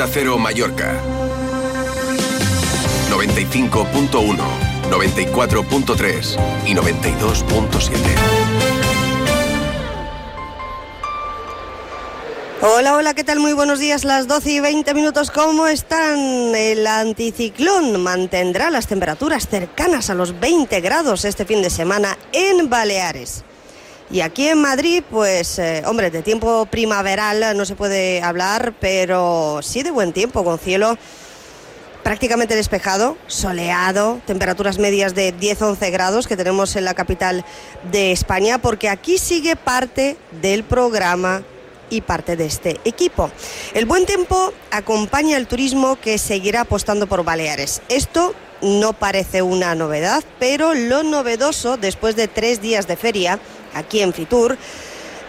Onda Cero Mallorca. 95.1, 94.3 y 92.7. Hola, hola, ¿qué tal? Muy buenos días, las 12 y 20 minutos. ¿Cómo están? El anticiclón mantendrá las temperaturas cercanas a los 20 grados este fin de semana en Baleares. Y aquí en Madrid, pues, eh, hombre, de tiempo primaveral no se puede hablar, pero sí de buen tiempo, con cielo prácticamente despejado, soleado, temperaturas medias de 10-11 grados que tenemos en la capital de España, porque aquí sigue parte del programa y parte de este equipo. El buen tiempo acompaña el turismo que seguirá apostando por Baleares. Esto no parece una novedad, pero lo novedoso, después de tres días de feria aquí en Fitur,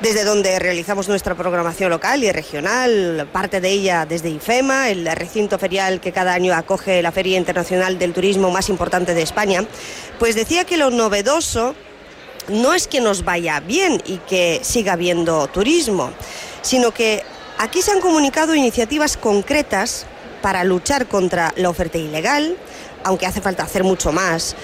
desde donde realizamos nuestra programación local y regional, parte de ella desde IFEMA, el recinto ferial que cada año acoge la Feria Internacional del Turismo más importante de España, pues decía que lo novedoso no es que nos vaya bien y que siga habiendo turismo, sino que aquí se han comunicado iniciativas concretas para luchar contra la oferta ilegal, aunque hace falta hacer mucho más,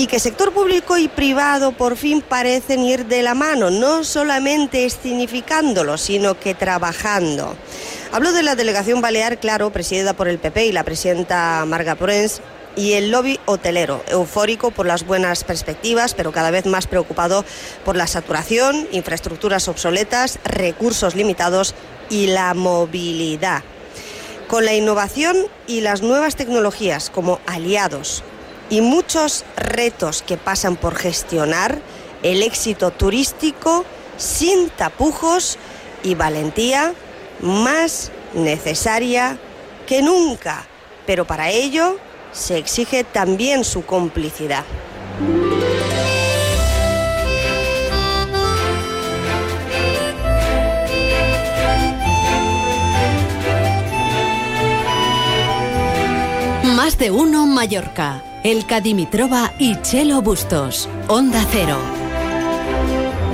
y que sector público y privado por fin parecen ir de la mano, no solamente escenificándolo, sino que trabajando. Hablo de la delegación Balear, claro, presidida por el PP y la presidenta Marga Porens, y el lobby hotelero, eufórico por las buenas perspectivas, pero cada vez más preocupado por la saturación, infraestructuras obsoletas, recursos limitados y la movilidad. Con la innovación y las nuevas tecnologías como aliados y muchos retos que pasan por gestionar el éxito turístico sin tapujos y valentía más necesaria que nunca. Pero para ello se exige también su complicidad. Más de uno Mallorca. El Cadimitrova y Chelo Bustos. Onda Cero.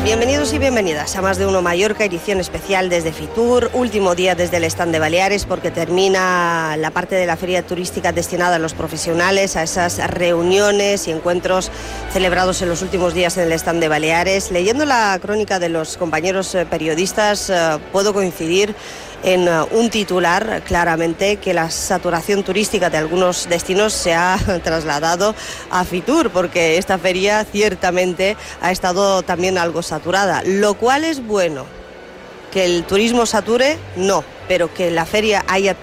Bienvenidos y bienvenidas a Más de Uno Mallorca, edición especial desde Fitur, último día desde el stand de Baleares porque termina la parte de la feria turística destinada a los profesionales, a esas reuniones y encuentros celebrados en los últimos días en el stand de Baleares. Leyendo la crónica de los compañeros eh, periodistas eh, puedo coincidir en uh, un titular claramente que la saturación turística de algunos destinos se ha trasladado a Fitur, porque esta feria ciertamente ha estado también algo saturada, lo cual es bueno. Que el turismo sature, no, pero que la feria haya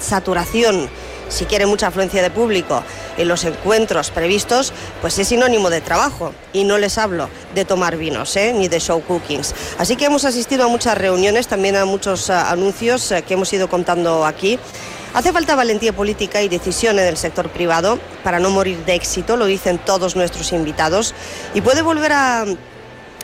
saturación si quiere mucha afluencia de público en los encuentros previstos, pues es sinónimo de trabajo. Y no les hablo de tomar vinos, ¿eh? ni de show cookings. Así que hemos asistido a muchas reuniones, también a muchos uh, anuncios uh, que hemos ido contando aquí. Hace falta valentía política y decisión en el sector privado para no morir de éxito, lo dicen todos nuestros invitados, y puede volver a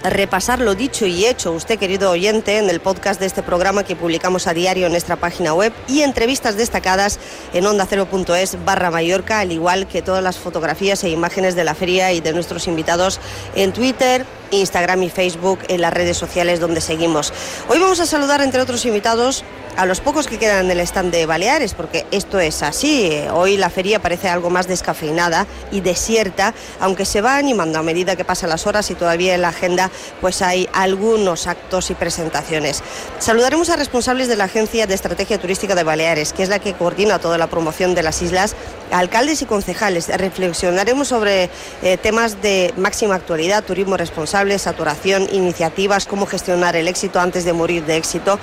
repasar lo dicho y hecho usted, querido oyente, en el podcast de este programa que publicamos a diario en nuestra página web y entrevistas destacadas en onda0.es barra Mallorca, al igual que todas las fotografías e imágenes de la feria y de nuestros invitados en Twitter, Instagram y Facebook, en las redes sociales donde seguimos. Hoy vamos a saludar, entre otros invitados, a los pocos que quedan en el stand de Baleares, porque esto es así. Hoy la feria parece algo más descafeinada y desierta, aunque se va animando a medida que pasan las horas y todavía en la agenda pues hay algunos actos y presentaciones. Saludaremos a responsables de la Agencia de Estrategia Turística de Baleares, que es la que coordina toda la promoción de las islas, alcaldes y concejales. Reflexionaremos sobre eh, temas de máxima actualidad, turismo responsable, saturación, iniciativas, cómo gestionar el éxito antes de morir de éxito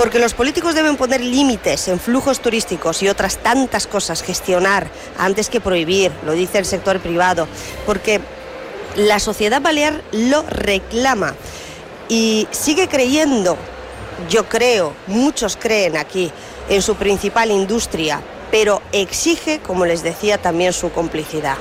porque los políticos deben poner límites en flujos turísticos y otras tantas cosas, gestionar antes que prohibir, lo dice el sector privado, porque la sociedad balear lo reclama y sigue creyendo, yo creo, muchos creen aquí, en su principal industria, pero exige, como les decía, también su complicidad.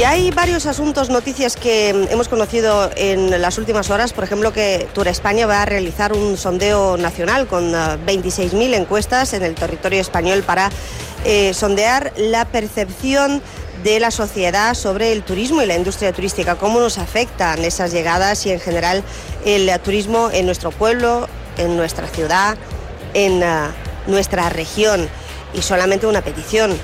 Y hay varios asuntos, noticias que hemos conocido en las últimas horas. Por ejemplo, que Tour España va a realizar un sondeo nacional con 26.000 eh, encuestas en el territorio español para eh, sondear la percepción de la sociedad sobre el turismo y la industria turística, cómo nos afectan esas llegadas y en general el turismo en nuestro pueblo, en nuestra ciudad, en ah, nuestra región. Y solamente una petición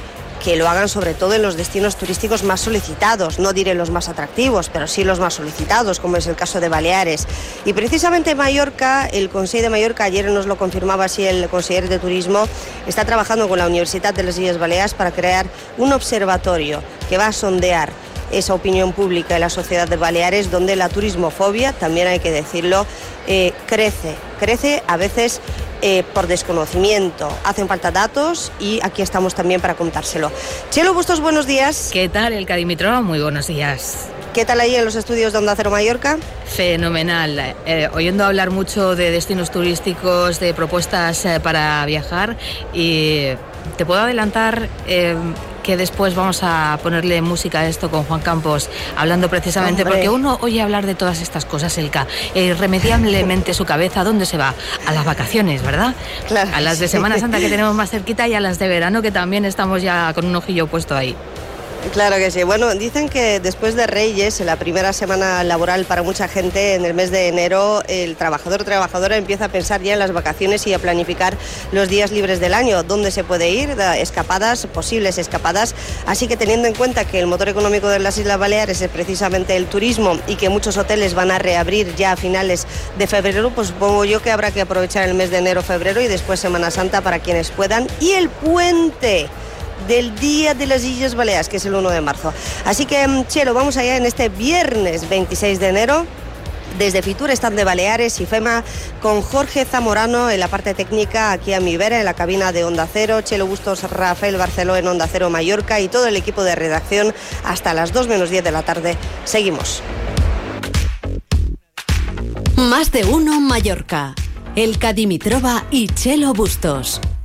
que lo hagan sobre todo en los destinos turísticos más solicitados, no diré los más atractivos, pero sí los más solicitados, como es el caso de Baleares. Y precisamente Mallorca, el Consejo de Mallorca, ayer nos lo confirmaba así el consejero de Turismo, está trabajando con la Universidad de las Islas Baleares para crear un observatorio que va a sondear esa opinión pública en la sociedad de Baleares, donde la turismofobia, también hay que decirlo, eh, crece. Crece a veces eh, por desconocimiento. Hacen falta datos y aquí estamos también para contárselo. Chelo Bustos, buenos días. ¿Qué tal, el Cadimitro? Muy buenos días. ¿Qué tal ahí en los estudios de Onda Cero Mallorca? Fenomenal. Eh, oyendo hablar mucho de destinos turísticos, de propuestas eh, para viajar y te puedo adelantar que después vamos a ponerle música a esto con Juan Campos, hablando precisamente, porque uno oye hablar de todas estas cosas, Elka, irremediablemente su cabeza, ¿dónde se va? A las vacaciones, ¿verdad? Claro, a las de Semana Santa que tenemos más cerquita y a las de verano que también estamos ya con un ojillo puesto ahí. Claro que sí. Bueno, dicen que después de Reyes, la primera semana laboral para mucha gente, en el mes de enero, el trabajador o trabajadora empieza a pensar ya en las vacaciones y a planificar los días libres del año, dónde se puede ir, escapadas, posibles escapadas. Así que teniendo en cuenta que el motor económico de las Islas Baleares es precisamente el turismo y que muchos hoteles van a reabrir ya a finales de febrero, pues supongo yo que habrá que aprovechar el mes de enero, febrero y después Semana Santa para quienes puedan. Y el puente del Día de las Islas Baleares, que es el 1 de marzo. Así que, mm, Chelo, vamos allá en este viernes 26 de enero. Desde Fitur están de Baleares y FEMA con Jorge Zamorano en la parte técnica, aquí a mi vera en la cabina de Onda Cero, Chelo Bustos, Rafael Barceló en Onda Cero Mallorca y todo el equipo de redacción hasta las 2 menos 10 de la tarde. Seguimos. Más de uno Mallorca. El Cadimitrova y Chelo Bustos.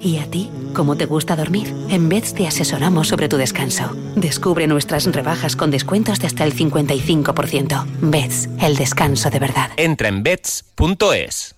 ¿Y a ti? ¿Cómo te gusta dormir? En Beds te asesoramos sobre tu descanso. Descubre nuestras rebajas con descuentos de hasta el 55%. Beds, el descanso de verdad. Entra en beds.es.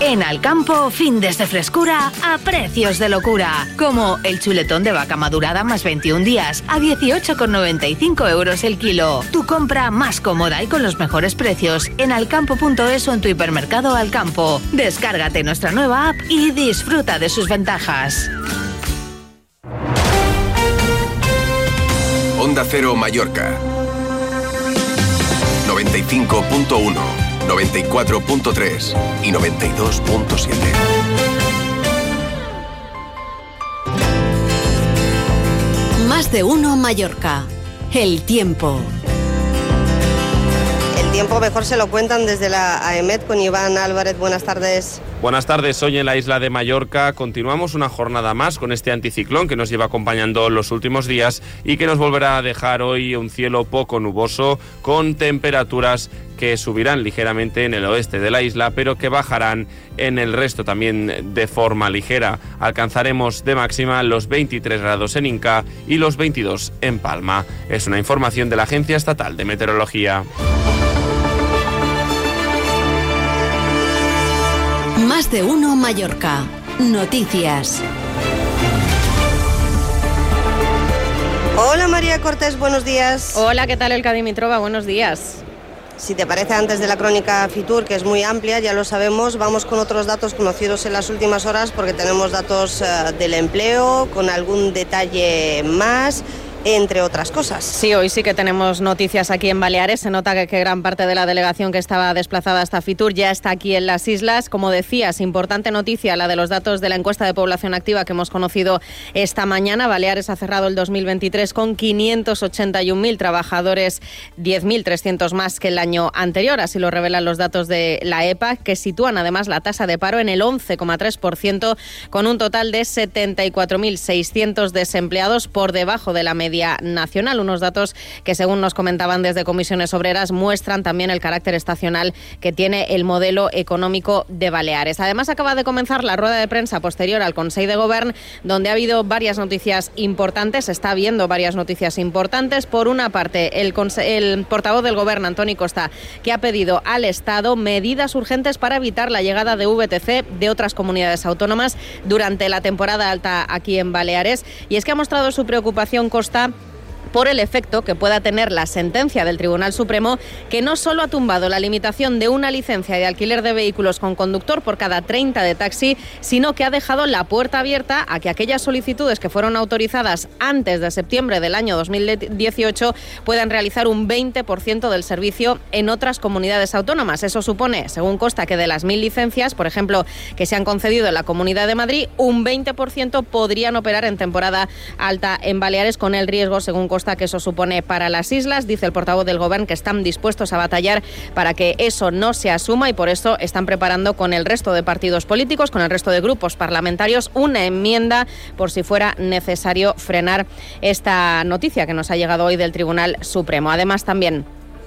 En Alcampo, fin de frescura a precios de locura. Como el chuletón de vaca madurada más 21 días a 18,95 euros el kilo. Tu compra más cómoda y con los mejores precios en alcampo.es o en tu hipermercado Alcampo. Descárgate nuestra nueva app y disfruta de sus ventajas. Onda Cero Mallorca 95.1 94.3 y 92.7. Más de uno Mallorca. El tiempo. El tiempo mejor se lo cuentan desde la AEMET con Iván Álvarez. Buenas tardes. Buenas tardes, hoy en la isla de Mallorca continuamos una jornada más con este anticiclón que nos lleva acompañando los últimos días y que nos volverá a dejar hoy un cielo poco nuboso con temperaturas que subirán ligeramente en el oeste de la isla, pero que bajarán en el resto también de forma ligera. Alcanzaremos de máxima los 23 grados en Inca y los 22 en Palma. Es una información de la Agencia Estatal de Meteorología. Más de uno Mallorca. Noticias. Hola María Cortés, buenos días. Hola, ¿qué tal el Cadimitrova? Buenos días. Si te parece antes de la crónica Fitur, que es muy amplia, ya lo sabemos, vamos con otros datos conocidos en las últimas horas porque tenemos datos eh, del empleo con algún detalle más entre otras cosas. Sí, hoy sí que tenemos noticias aquí en Baleares. Se nota que, gran parte de la delegación que estaba desplazada hasta Fitur ya está aquí en las islas. Como decías, importante noticia la de los datos de la encuesta de población activa que hemos conocido esta mañana. Baleares ha cerrado el 2023 con 581.000 trabajadores, 10.300 más que el año anterior. Así lo revelan los datos de la EPA, que sitúan además la tasa de paro en el 11,3%, con un total de 74.600 desempleados por debajo de la media nacional. Unos datos que, según nos comentaban desde comisiones obreras, muestran también el carácter estacional que tiene el modelo económico de Baleares. Además, acaba de comenzar la rueda de prensa posterior al Consejo de Govern, donde ha habido varias noticias importantes. está viendo varias noticias importantes. Por una parte, el, el portavoz del Gobierno, Antoni Costa, que ha pedido al Estado medidas urgentes para evitar la llegada de VTC de otras comunidades autónomas durante la temporada alta aquí en Baleares. Y es que ha mostrado su preocupación Costa hasta por el efecto que pueda tener la sentencia del Tribunal Supremo, que no solo ha tumbado la limitación de una licencia de alquiler de vehículos con conductor por cada 30 de taxi, sino que ha dejado la puerta abierta a que aquellas solicitudes que fueron autorizadas antes de septiembre del año 2018 puedan realizar un 20% del servicio en otras comunidades autónomas. Eso supone, según Costa, que de las mil licencias, por ejemplo, que se han concedido en la Comunidad de Madrid, un 20% podrían operar en temporada alta en Baleares con el riesgo, según Costa, que eso supone para las islas. Dice el portavoz del Gobierno que están dispuestos a batallar para que eso no se asuma y por eso están preparando con el resto de partidos políticos, con el resto de grupos parlamentarios, una enmienda por si fuera necesario frenar esta noticia que nos ha llegado hoy del Tribunal Supremo. Además, también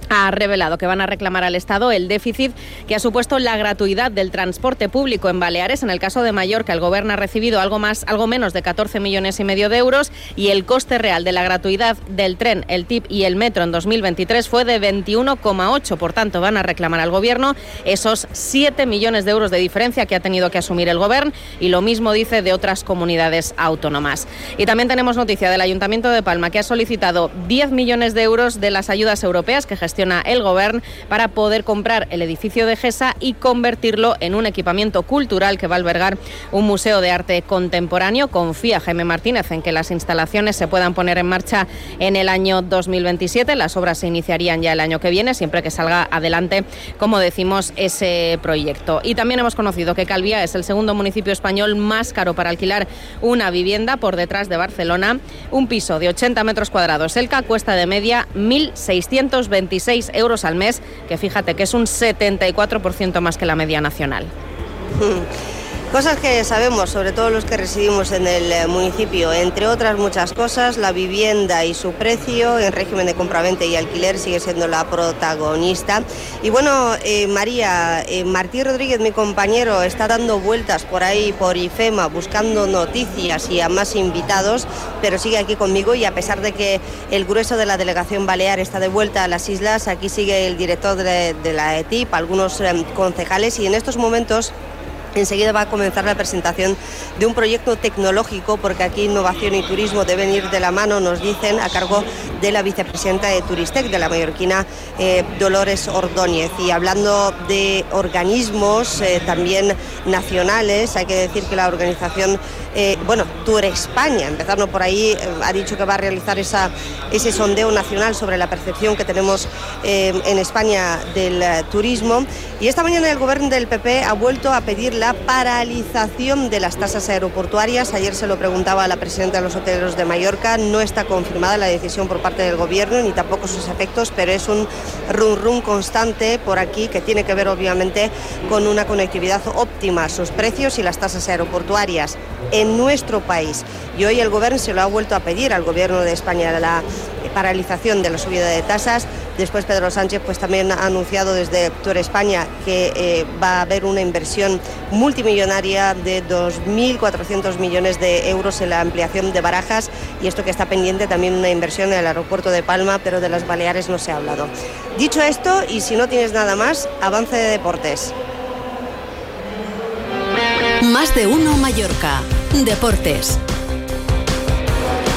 ha revelado que van a reclamar al Estado el déficit que ha supuesto la gratuidad del transporte público en Baleares. En el caso de Mallorca, el Gobierno ha recibido algo más, algo menos de 14 millones y medio de euros y el coste real de la gratuidad del tren, el TIP y el metro en 2023 fue de 21,8. Por tanto, van a reclamar al Gobierno esos 7 millones de euros de diferencia que ha tenido que asumir el Gobierno y lo mismo dice de otras comunidades autónomas. Y también tenemos noticia del Ayuntamiento de Palma que ha solicitado 10 millones de euros de las ayudas europeas que gestiona el Gobierno para poder comprar el edificio de GESA y convertirlo en un equipamiento cultural que va a albergar un museo de arte contemporáneo. Confía Jaime Martínez en que las instalaciones se puedan poner en marcha en el año 2027. Las obras se iniciarían ya el año que viene, siempre que salga adelante, como decimos, ese proyecto. Y también hemos conocido que Calvía es el segundo municipio español más caro para alquilar una vivienda por detrás de Barcelona. Un piso de 80 metros cuadrados. El cuesta de media 1.626 6 euros al mes, que fíjate que es un 74% más que la media nacional. Cosas que sabemos, sobre todo los que residimos en el eh, municipio, entre otras muchas cosas, la vivienda y su precio en régimen de compraventa y alquiler sigue siendo la protagonista. Y bueno, eh, María, eh, Martí Rodríguez, mi compañero, está dando vueltas por ahí, por IFEMA, buscando noticias y a más invitados, pero sigue aquí conmigo y a pesar de que el grueso de la delegación balear está de vuelta a las islas, aquí sigue el director de, de la ETIP, algunos concejales y en estos momentos Enseguida va a comenzar la presentación de un proyecto tecnológico, porque aquí innovación y turismo deben ir de la mano, nos dicen, a cargo de la vicepresidenta de Turistec, de la mallorquina eh, Dolores Ordóñez. Y hablando de organismos eh, también nacionales, hay que decir que la organización, eh, bueno, Tour España, empezando por ahí, ha dicho que va a realizar ese sondeo nacional sobre la percepción que tenemos en España del turismo. Y esta mañana el gobierno del PP ha vuelto a pedir la paralización de las tasas aeroportuarias. Ayer se lo preguntaba a la presidenta de los hoteleros de Mallorca. No está confirmada la decisión por parte del gobierno ni tampoco sus efectos, pero es un rum rum constante por aquí que tiene que ver obviamente con una conectividad óptima, sus precios y las tasas aeroportuarias en nuestro país. Y hoy el gobierno se lo ha vuelto a pedir al gobierno de España la paralización de la subida de tasas. Después Pedro Sánchez pues también ha anunciado desde Tour España que eh, va a haber una inversión multimillonaria de 2.400 millones de euros en la ampliación de Barajas y esto que está pendiente también una inversión en el aeropuerto de Palma, pero de las Baleares no se ha hablado. Dicho esto, y si no tienes nada más, avance de deportes. Más de uno Mallorca. Deportes.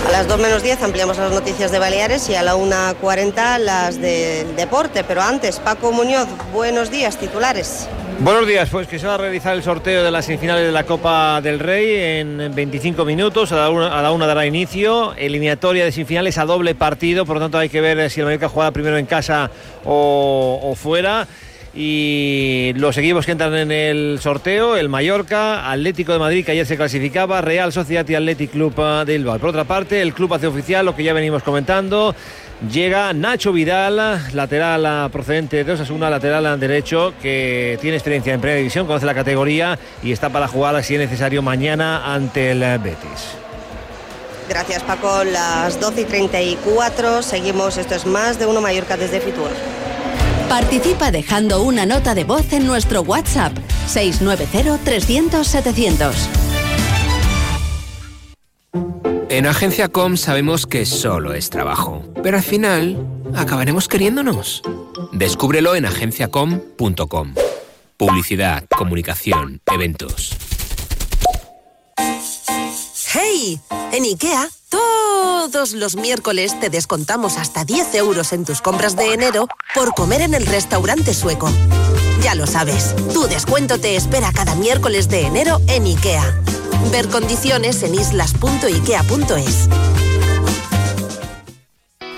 A las 2 menos 10 ampliamos las noticias de Baleares y a la 1.40 las del deporte. Pero antes, Paco Muñoz, buenos días, titulares. Buenos días, pues que se va a realizar el sorteo de las semifinales de la Copa del Rey en 25 minutos, a la una, dará inicio, eliminatoria de semifinales a doble partido, por lo tanto hay que ver si el Mallorca juega primero en casa o fuera y los equipos que entran en el sorteo, el Mallorca, Atlético de Madrid, que ayer se clasificaba, Real Sociedad y Athletic Club de Bilbao. Por otra parte, el club hace oficial lo que ya venimos comentando. Llega Nacho Vidal, lateral procedente de Osasuna, lateral derecho, que tiene experiencia en primera división, conoce la categoría y está para jugar, si es necesario, mañana ante el Betis. Gracias Paco, las 12 y 34, seguimos, esto es más de uno Mallorca desde Fitur. Participa dejando una nota de voz en nuestro WhatsApp 690-300-700. En Agencia Com sabemos que solo es trabajo, pero al final acabaremos queriéndonos. Descúbrelo en agenciacom.com. Publicidad, comunicación, eventos. ¡Hey! En IKEA, todos los miércoles te descontamos hasta 10 euros en tus compras de enero por comer en el restaurante sueco. Ya lo sabes, tu descuento te espera cada miércoles de enero en IKEA. Ver condiciones en islas.ikea.es.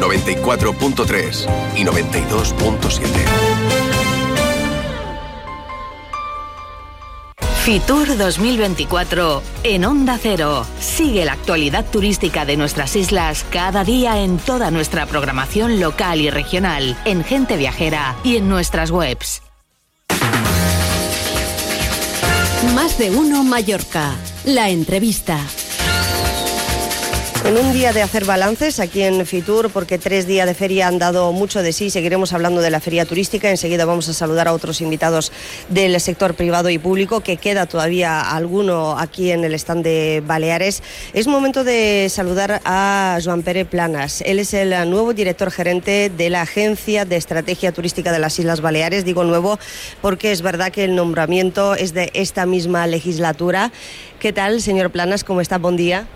94.3 y 92.7. Fitur 2024 en Onda Cero. Sigue la actualidad turística de nuestras islas cada día en toda nuestra programación local y regional, en Gente Viajera y en nuestras webs. Más de uno Mallorca. La entrevista. En un día de hacer balances aquí en Fitur, porque tres días de feria han dado mucho de sí, seguiremos hablando de la feria turística. Enseguida vamos a saludar a otros invitados del sector privado y público, que queda todavía alguno aquí en el stand de Baleares. Es momento de saludar a Joan Pérez Planas. Él es el nuevo director gerente de la Agencia de Estrategia Turística de las Islas Baleares. Digo nuevo porque es verdad que el nombramiento es de esta misma legislatura. ¿Qué tal, señor Planas? ¿Cómo está? Buen día.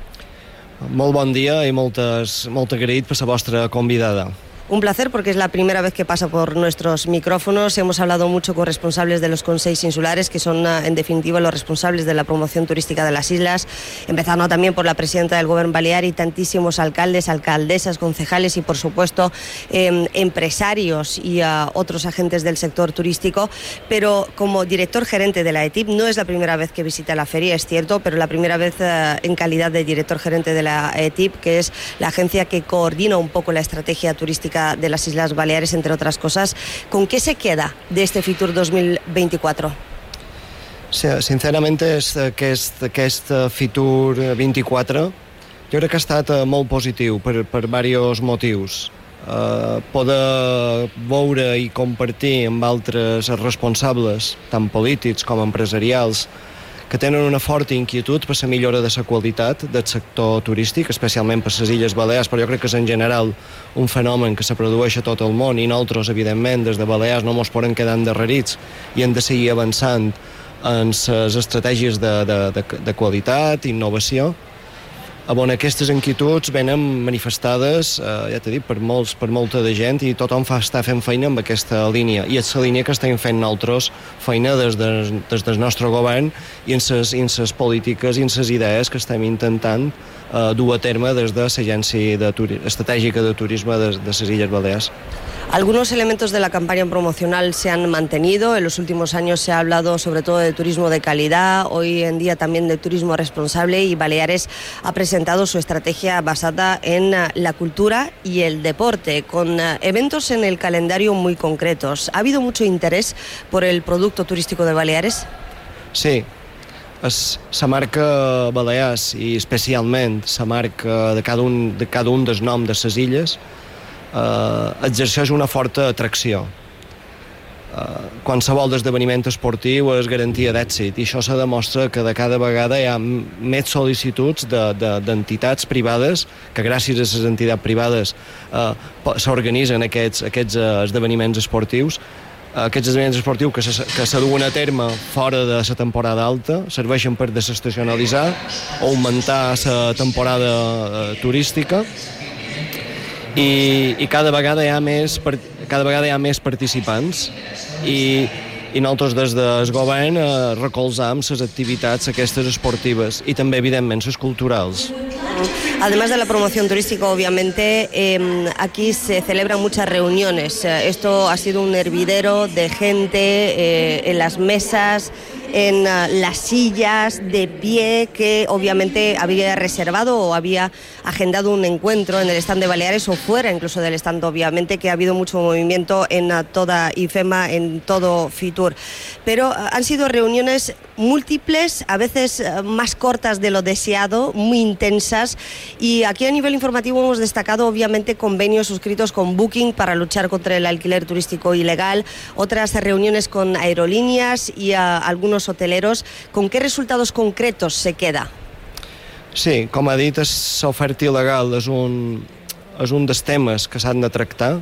Molt bon dia i moltes, molt agraït per la vostra convidada. Un placer porque es la primera vez que pasa por nuestros micrófonos. Hemos hablado mucho con responsables de los consejos insulares, que son en definitiva los responsables de la promoción turística de las islas, empezando también por la presidenta del Gobierno Balear y tantísimos alcaldes, alcaldesas, concejales y por supuesto eh, empresarios y uh, otros agentes del sector turístico. Pero como director gerente de la ETIP, no es la primera vez que visita la feria, es cierto, pero la primera vez uh, en calidad de director gerente de la ETIP, que es la agencia que coordina un poco la estrategia turística de las Islas Baleares, entre otras cosas. ¿Con qué se queda de este Fitur 2024? Sí, sincerament, és, aquest, aquest Fitur 24 jo crec que ha estat eh, molt positiu per, per diversos motius. Uh, poder veure i compartir amb altres responsables, tant polítics com empresarials, que tenen una forta inquietud per la millora de la qualitat del sector turístic, especialment per les Illes Balears, però jo crec que és en general un fenomen que se produeix a tot el món i nosaltres, evidentment, des de Balears no ens podem quedar endarrerits i hem de seguir avançant en les estratègies de, de, de, de qualitat, innovació, on aquestes inquietuds venen manifestades, eh, ja t'he dit, per, molts, per molta de gent i tothom fa estar fent feina amb aquesta línia. I és la línia que estem fent nosaltres feina des, de, des del nostre govern i en ses polítiques i en ses idees que estem intentant eh, dur a terme des de l'Agència de Estratègica de Turisme de, de les Illes Balears. Algunos elementos de la campaña promocional se han mantenido. En los últimos años se ha hablado sobre todo de turismo de calidad, hoy en día también de turismo responsable y Baleares ha presentado su estrategia basada en la cultura y el deporte, con eventos en el calendario muy concretos. ¿Ha habido mucho interés por el producto turístico de Baleares? Sí, és la marca Balears i especialment la marca de cada un, de cada un dels noms de les illes eh, exerceix una forta atracció. Uh, qualsevol esdeveniment esportiu és garantia d'èxit i això se demostra que de cada vegada hi ha més sol·licituds d'entitats de, de, privades que gràcies a les entitats privades uh, s'organitzen aquests, aquests uh, esdeveniments esportius aquests esdeveniments esportius que se, que se duen a terme fora de la temporada alta serveixen per desestacionalitzar o augmentar la temporada uh, turística i, i cada vegada hi ha més cada vegada hi ha més participants i, i nosaltres des del govern eh, recolzam les activitats aquestes esportives i també, evidentment, les culturals. Además de la promoción turística, obviamente, eh, aquí se celebran muchas reuniones. Esto ha sido un hervidero de gente eh, en las mesas, en uh, las sillas de pie que obviamente había reservado o había agendado un encuentro en el stand de Baleares o fuera incluso del stand, obviamente, que ha habido mucho movimiento en uh, toda IFEMA, en todo FITUR. Pero uh, han sido reuniones múltiples, a veces más cortas de lo deseado, muy intensas. Y aquí a nivel informativo hemos destacado, obviamente, convenios suscritos con Booking para luchar contra el alquiler turístico ilegal, otras reuniones con aerolíneas y algunos los hoteleros, ¿con qué resultados concretos se queda? Sí, com ha dit, l'oferta il·legal és un, és un dels temes que s'han de tractar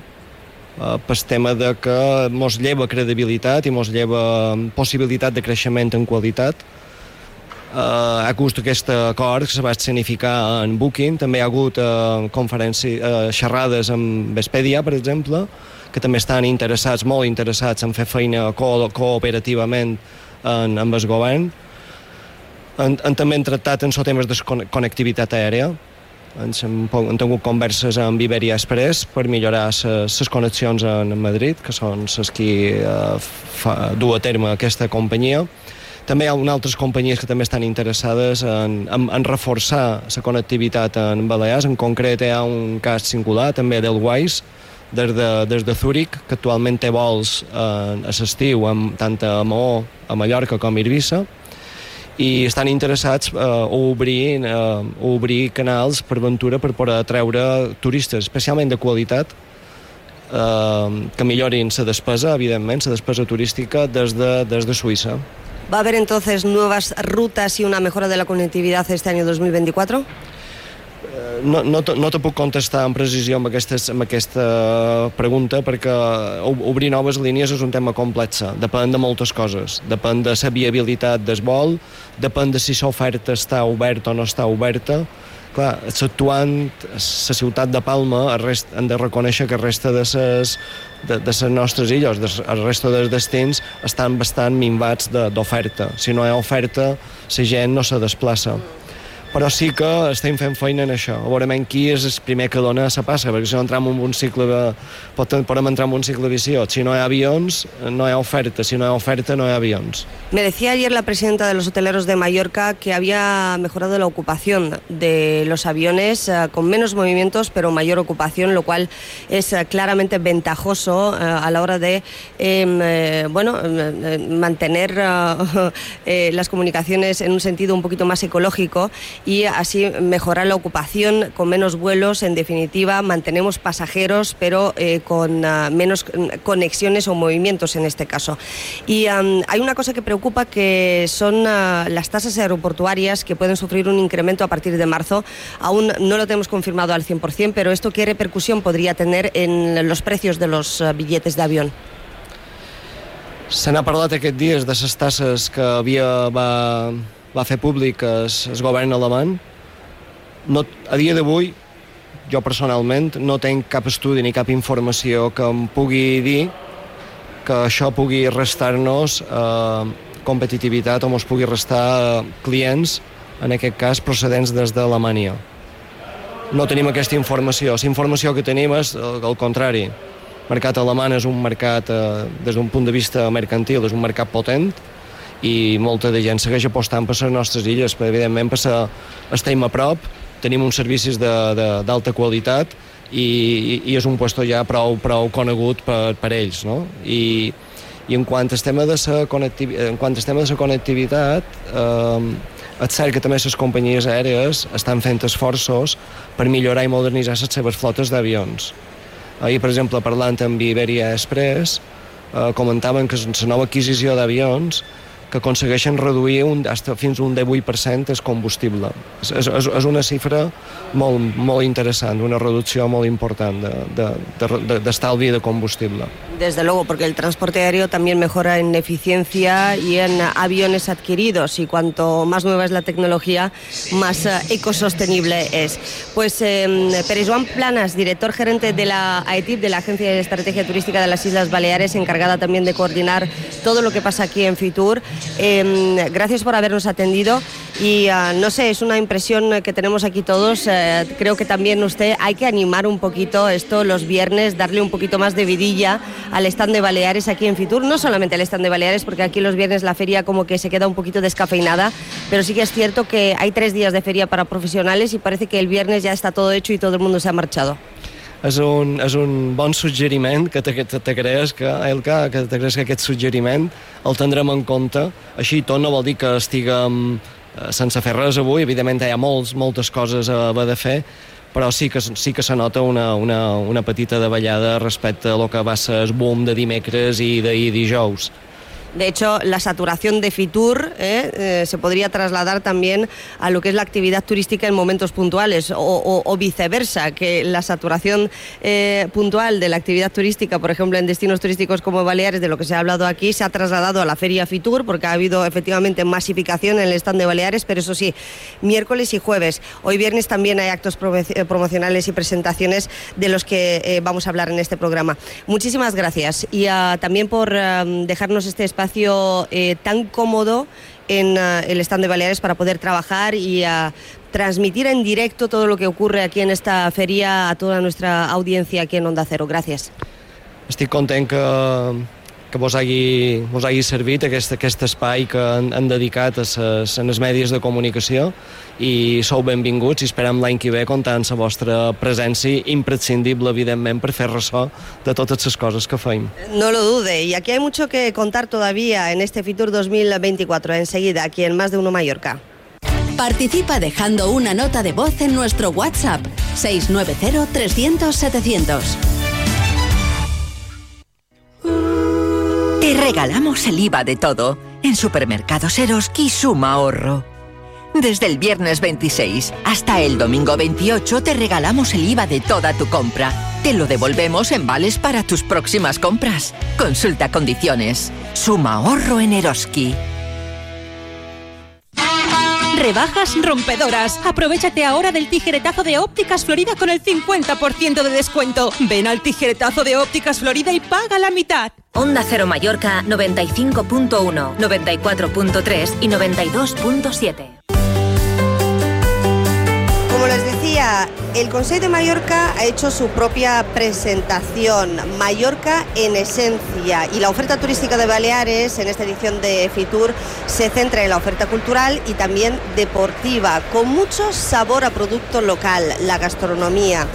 eh, pel tema de que mos lleva credibilitat i mos lleva possibilitat de creixement en qualitat. Eh, ha hagut aquest acord que se va significar en Booking, també hi ha hagut eh, conferències, eh, xerrades amb Vespedia, per exemple, que també estan interessats, molt interessats en fer feina co cooperativament en, amb el govern. En, en també hem tractat en temes de connectivitat aèria. Ens hem, hem tingut converses amb Iberia Express per millorar les connexions en Madrid, que són les que eh, du a terme aquesta companyia. També hi ha altres companyies que també estan interessades en, en, en reforçar la connectivitat en Balears. En concret hi ha un cas singular, també d'Elwise, des de, des de Zúrich, que actualment té vols eh, a l'estiu tant a Maó, a Mallorca com a Eivissa, i estan interessats eh, a, obrir, eh, a obrir canals per aventura per poder atreure turistes, especialment de qualitat, eh, que millorin la despesa, evidentment, la despesa turística des de, des de Suïssa. ¿Va a haber entonces nuevas rutas y una mejora de la conectividad este año 2024? No, no, te, no te puc contestar amb precisió amb, aquestes, amb aquesta pregunta perquè obrir noves línies és un tema complex. Depèn de moltes coses. Depèn de la viabilitat del vol, depèn de si l'oferta està oberta o no està oberta. Clar, exceptuant la ciutat de Palma, rest, hem de reconèixer que el resta de les de, de les nostres illes, de, el resta dels destins, estan bastant minvats d'oferta. Si no hi ha oferta, la gent no se desplaça però sí que estem fent feina en això. A veure qui és el primer que dona la passa, perquè si no entrem en un cicle de... podem entrar en un cicle viciós. Si no hi ha avions, no hi ha oferta. Si no hi ha oferta, no hi ha avions. Me decía ayer la presidenta de los hoteleros de Mallorca que había mejorado la ocupación de los aviones eh, con menos movimientos, pero mayor ocupación, lo cual es eh, claramente ventajoso eh, a la hora de em, bueno, mantener las comunicaciones en un sentido un poquito más ecológico y así mejorar la ocupación con menos vuelos. En definitiva, mantenemos pasajeros, pero eh, con uh, menos conexiones o movimientos en este caso. Y um, hay una cosa que preocupa que son uh, las tasas aeroportuarias que pueden sufrir un incremento a partir de marzo. Aún no lo tenemos confirmado al 100%, pero esto qué repercusión podría tener en los precios de los uh, billetes de avión. Se n'ha parlat aquests dies de les tasses que havia, va, va fer públic el, el govern alemany. No, a dia d'avui, jo personalment no tenc cap estudi ni cap informació que em pugui dir que això pugui restar-nos eh, competitivitat o ens pugui restar eh, clients, en aquest cas procedents des d'Alemanya. No tenim aquesta informació. La informació que tenim és el, el contrari. El mercat alemany és un mercat, eh, des d'un punt de vista mercantil, és un mercat potent, i molta de gent segueix apostant per les nostres illes, perquè evidentment per ser, estem a prop, tenim uns servicis d'alta qualitat i, i, és un puesto ja prou, prou conegut per, per ells, no? I, I en quant al tema de la, connectivitat, en quant al tema de la connectivitat, eh, és cert que també les companyies aèries estan fent esforços per millorar i modernitzar les seves flotes d'avions. Ahir, per exemple, parlant amb Iberia Express, eh, comentaven que la nova adquisició d'avions que aconsegueixen reduir un, hasta fins un 18% el combustible. És, és, és una xifra molt, molt interessant, una reducció molt important d'estalvi de, de, de, de combustible. Desde luego, porque el transporte aéreo también mejora en eficiencia y en aviones adquiridos y cuanto más nueva es la tecnología, más uh, ecosostenible es. Pues eh, Pérez Juan Planas, director gerente de la AETIP, de la Agencia de Estrategia Turística de las Islas Baleares, encargada también de coordinar todo lo que pasa aquí en Fitur. Eh, gracias por habernos atendido y uh, no sé, es una impresión que tenemos aquí todos. Eh, creo que también usted hay que animar un poquito esto los viernes, darle un poquito más de vidilla al stand de Baleares aquí en Fitur, no solamente al stand de Baleares, porque aquí los viernes la feria como que se queda un poquito descafeinada, pero sí que es cierto que hay tres días de feria para profesionales y parece que el viernes ya está todo hecho y todo el mundo se ha marchado. És un, és un bon suggeriment que t'agraeix que, Elka, que t'agraeix que aquest suggeriment el tindrem en compte. Així tot no vol dir que estiguem eh, sense fer res avui, evidentment hi ha molts, moltes coses a haver de fer, però sí que, sí que se nota una, una, una petita davallada respecte a lo que va ser el boom de dimecres i d'ahir dijous. De hecho, la saturación de Fitur ¿eh? Eh, se podría trasladar también a lo que es la actividad turística en momentos puntuales o, viceversa, que la saturación eh, puntual de la actividad turística, por ejemplo, en destinos turísticos como Baleares, de lo que se ha hablado aquí, se ha trasladado a la feria Fitur porque ha habido efectivamente masificación en el stand de Baleares, pero eso sí, miércoles y jueves. Hoy viernes también hay actos promocionales y presentaciones de los que vamos a hablar en este programa. Muchísimas gracias y uh, también por dejarnos este espacio espacio eh, tan cómodo en uh, el stand de Baleares para poder trabajar y uh, transmitir en directo todo lo que ocurre aquí en esta feria a toda nuestra audiencia aquí en Onda Cero. Gracias. Estic content que, que vos hagi, vos hagi servit aquest, aquest espai que han, han dedicat a ses, les mèdies de comunicació i sou benvinguts i esperem l'any que ve comptar amb la vostra presència imprescindible, evidentment, per fer ressò de totes les coses que feim. No lo dude, y aquí hay mucho que contar todavía en este Fitur 2024, enseguida, aquí en Más de Uno Mallorca. Participa dejando una nota de voz en nuestro WhatsApp 690 300 700. Te regalamos el IVA de todo. En Supermercados Eroski suma ahorro. Desde el viernes 26 hasta el domingo 28 te regalamos el IVA de toda tu compra. Te lo devolvemos en vales para tus próximas compras. Consulta condiciones. Suma ahorro en Eroski. Rebajas rompedoras. Aprovechate ahora del tijeretazo de Ópticas Florida con el 50% de descuento. Ven al tijeretazo de Ópticas Florida y paga la mitad. Onda Cero Mallorca 95.1, 94.3 y 92.7. Como les decía, el Consejo de Mallorca ha hecho su propia presentación, Mallorca en esencia, y la oferta turística de Baleares en esta edición de Fitur se centra en la oferta cultural y también deportiva, con mucho sabor a producto local, la gastronomía.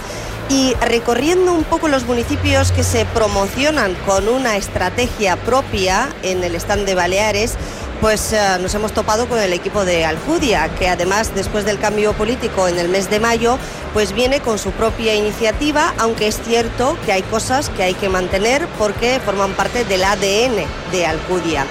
Y recorriendo un poco los municipios que se promocionan con una estrategia propia en el stand de Baleares, pues uh, nos hemos topado con el equipo de Aljudia, que además después del cambio político en el mes de mayo, pues viene con su propia iniciativa, aunque es cierto que hay cosas que hay que mantener porque forman parte del ADN de Aljudia.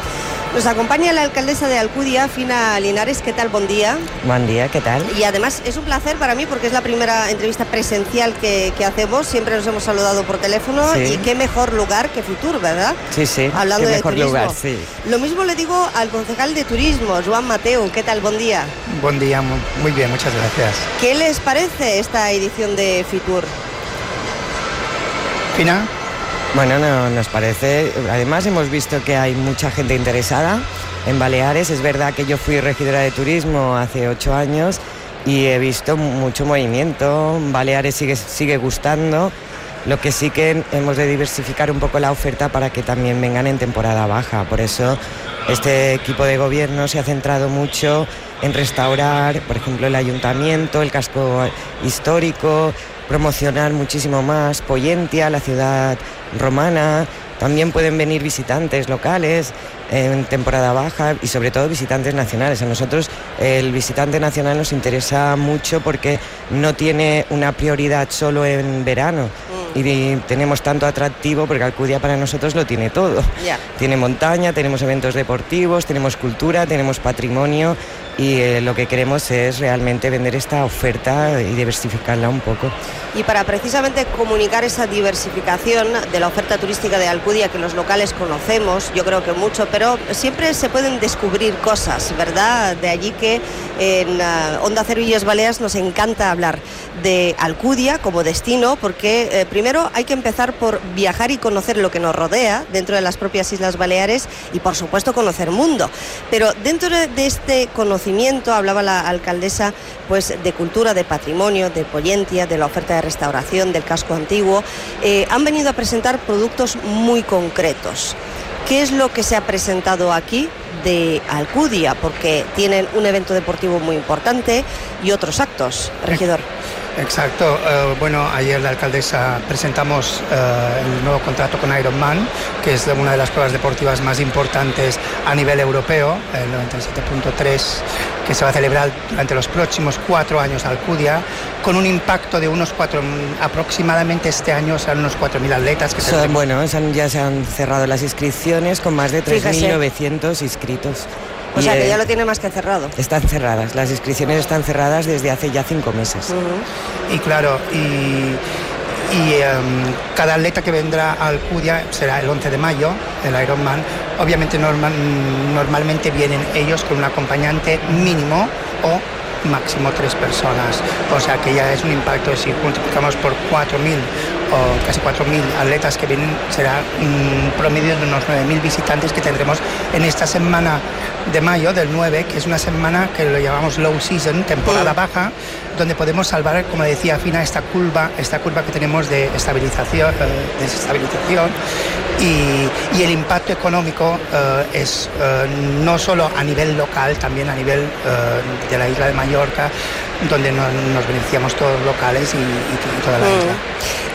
Nos acompaña la alcaldesa de Alcudia, Fina Linares. ¿Qué tal? Buen día. Buen día, ¿qué tal? Y además es un placer para mí porque es la primera entrevista presencial que, que hacemos. Siempre nos hemos saludado por teléfono Sí. y qué mejor lugar que Fitur, ¿verdad? Sí, sí. Hablando qué de mejor turismo. lugar, sí. Lo mismo le digo al concejal de turismo, Joan Mateu. ¿Qué tal? Buen día. Buen día, mu- muy bien, muchas gracias. ¿Qué les parece esta edición de Fitur? Fina, Bueno, no, nos parece. Además, hemos visto que hay mucha gente interesada en Baleares. Es verdad que yo fui regidora de turismo hace ocho años y he visto mucho movimiento. Baleares sigue, sigue gustando. Lo que sí que hemos de diversificar un poco la oferta para que también vengan en temporada baja. Por eso este equipo de gobierno se ha centrado mucho en restaurar, por ejemplo, el ayuntamiento, el casco histórico, promocionar muchísimo más Poyentia, la ciudad romana, también pueden venir visitantes locales en temporada baja y sobre todo visitantes nacionales. A nosotros el visitante nacional nos interesa mucho porque no tiene una prioridad solo en verano mm. y tenemos tanto atractivo porque Alcudia para nosotros lo tiene todo. Tiene montaña, tenemos eventos deportivos, tenemos cultura, tenemos patrimonio y eh, lo que queremos es realmente vender esta oferta y diversificarla un poco. Y para precisamente comunicar esa diversificación de la oferta turística de Alcudia que los locales conocemos, yo creo que mucho, pero siempre se pueden descubrir cosas, ¿verdad? De allí que en uh, Onda Cero Baleas nos encanta hablar de Alcudia como destino, porque eh, primero hay que empezar por viajar y conocer lo que nos rodea dentro de las propias Islas Baleares y por supuesto conocer mundo. Pero dentro de este conocimiento, hablaba la alcaldesa, pues de cultura, de patrimonio, de Pollentia, de la oferta de restauración, del casco antiguo, eh, han venido a presentar productos muy concretos. ¿Qué es lo que se ha presentado aquí de Alcudia? Porque tienen un evento deportivo muy importante y otros actos, regidor. Exacto. Eh, bueno, ayer la alcaldesa presentamos eh, el nuevo contrato con Ironman, que es una de las pruebas deportivas más importantes a nivel europeo, el 97.3, que se va a celebrar durante los próximos cuatro años Alcudia, con un impacto de unos cuatro, aproximadamente este año serán unos 4.000 atletas. Que Son, bueno, ya se han cerrado las inscripciones con más de 3.900 inscritos. O sea que ya lo tiene más que cerrado. Están cerradas, las inscripciones están cerradas desde hace ya cinco meses. Y claro, y, em, cada atleta que vendrá al CUDIA será el 11 de mayo, el Ironman. Obviamente normalmente vienen ellos con un acompañante mínimo o máximo tres personas. O sea que ya es un impacto, si multiplicamos por 4.000 o casi 4.000 atletas que vienen, será un promedio de unos 9.000 visitantes que tendremos en esta semana de mayo, del 9, que es una semana que lo llamamos low season, temporada baja, donde podemos salvar, como decía Fina, esta curva, esta curva que tenemos de estabilización, eh, desestabilización y, el impacto económico eh, es eh, no solo a nivel local, también a nivel de la isla de Mallorca, donde nos, beneficiamos todos los locales y, toda la mm. isla.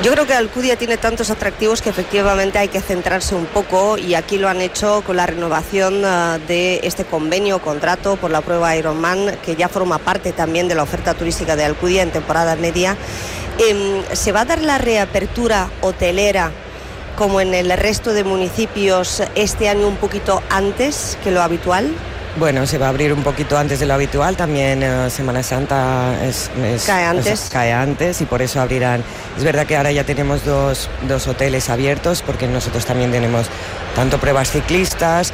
Yo creo que Alcudia tiene tantos atractivos que efectivamente hay que centrarse un poco y aquí lo han hecho con la renovación uh, de este convenio, contrato por la prueba Ironman, que ya forma parte también de la oferta turística de Alcudia en temporada media. Em, ¿Se va a dar la reapertura hotelera como en el resto de municipios este año un poquito antes que lo habitual? Bueno, se va a abrir un poquito antes de lo habitual, también eh, Semana Santa es, cae antes. cae antes y por eso abrirán. Es verdad que ahora ya tenemos dos, dos hoteles abiertos porque nosotros también tenemos tanto pruebas ciclistas,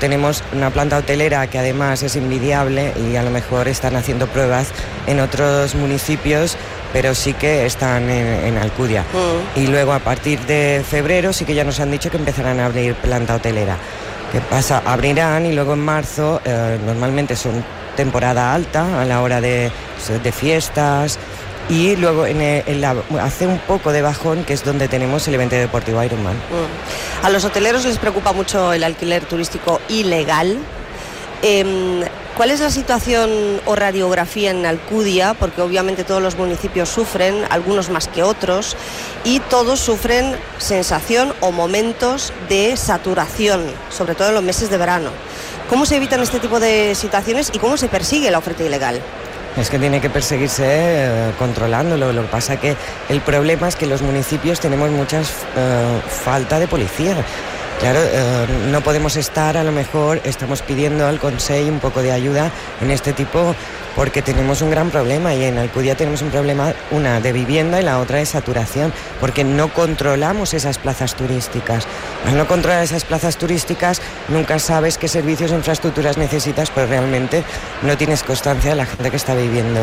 tenemos una planta hotelera que además es invidiable y a lo mejor están haciendo pruebas en otros municipios pero sí que están en, Alcudia. Mm. Y luego a partir de febrero sí que ya nos han dicho que empezarán a abrir planta hotelera. ¿Qué pasa? Abrirán y luego en marzo eh, normalmente son temporada alta a la hora de, fiestas y luego en, hace un poco de bajón que es donde tenemos el evento deportivo Ironman. Mm. A los hoteleros les preocupa mucho el alquiler turístico ilegal. Em, ¿Cuál es la situación o radiografía en Alcudia? Porque obviamente todos los municipios sufren, algunos más que otros, y todos sufren sensación o momentos de saturación, sobre todo en los meses de verano. ¿Cómo se evitan este tipo de situaciones y cómo se persigue la oferta ilegal? Es que tiene que perseguirse eh, controlándolo. Lo que pasa que el problema es que los municipios tenemos mucha eh, falta de policía. Claro, eh, no podemos estar, a lo mejor estamos pidiendo al Consejo un poco de ayuda en este tipo porque tenemos un gran problema y en Alcudia tenemos un problema, una de vivienda y la otra de saturación, porque no controlamos esas plazas turísticas. Al no controlar esas plazas turísticas, nunca sabes qué servicios e infraestructuras necesitas, pero realmente no tienes constancia de la gente que está viviendo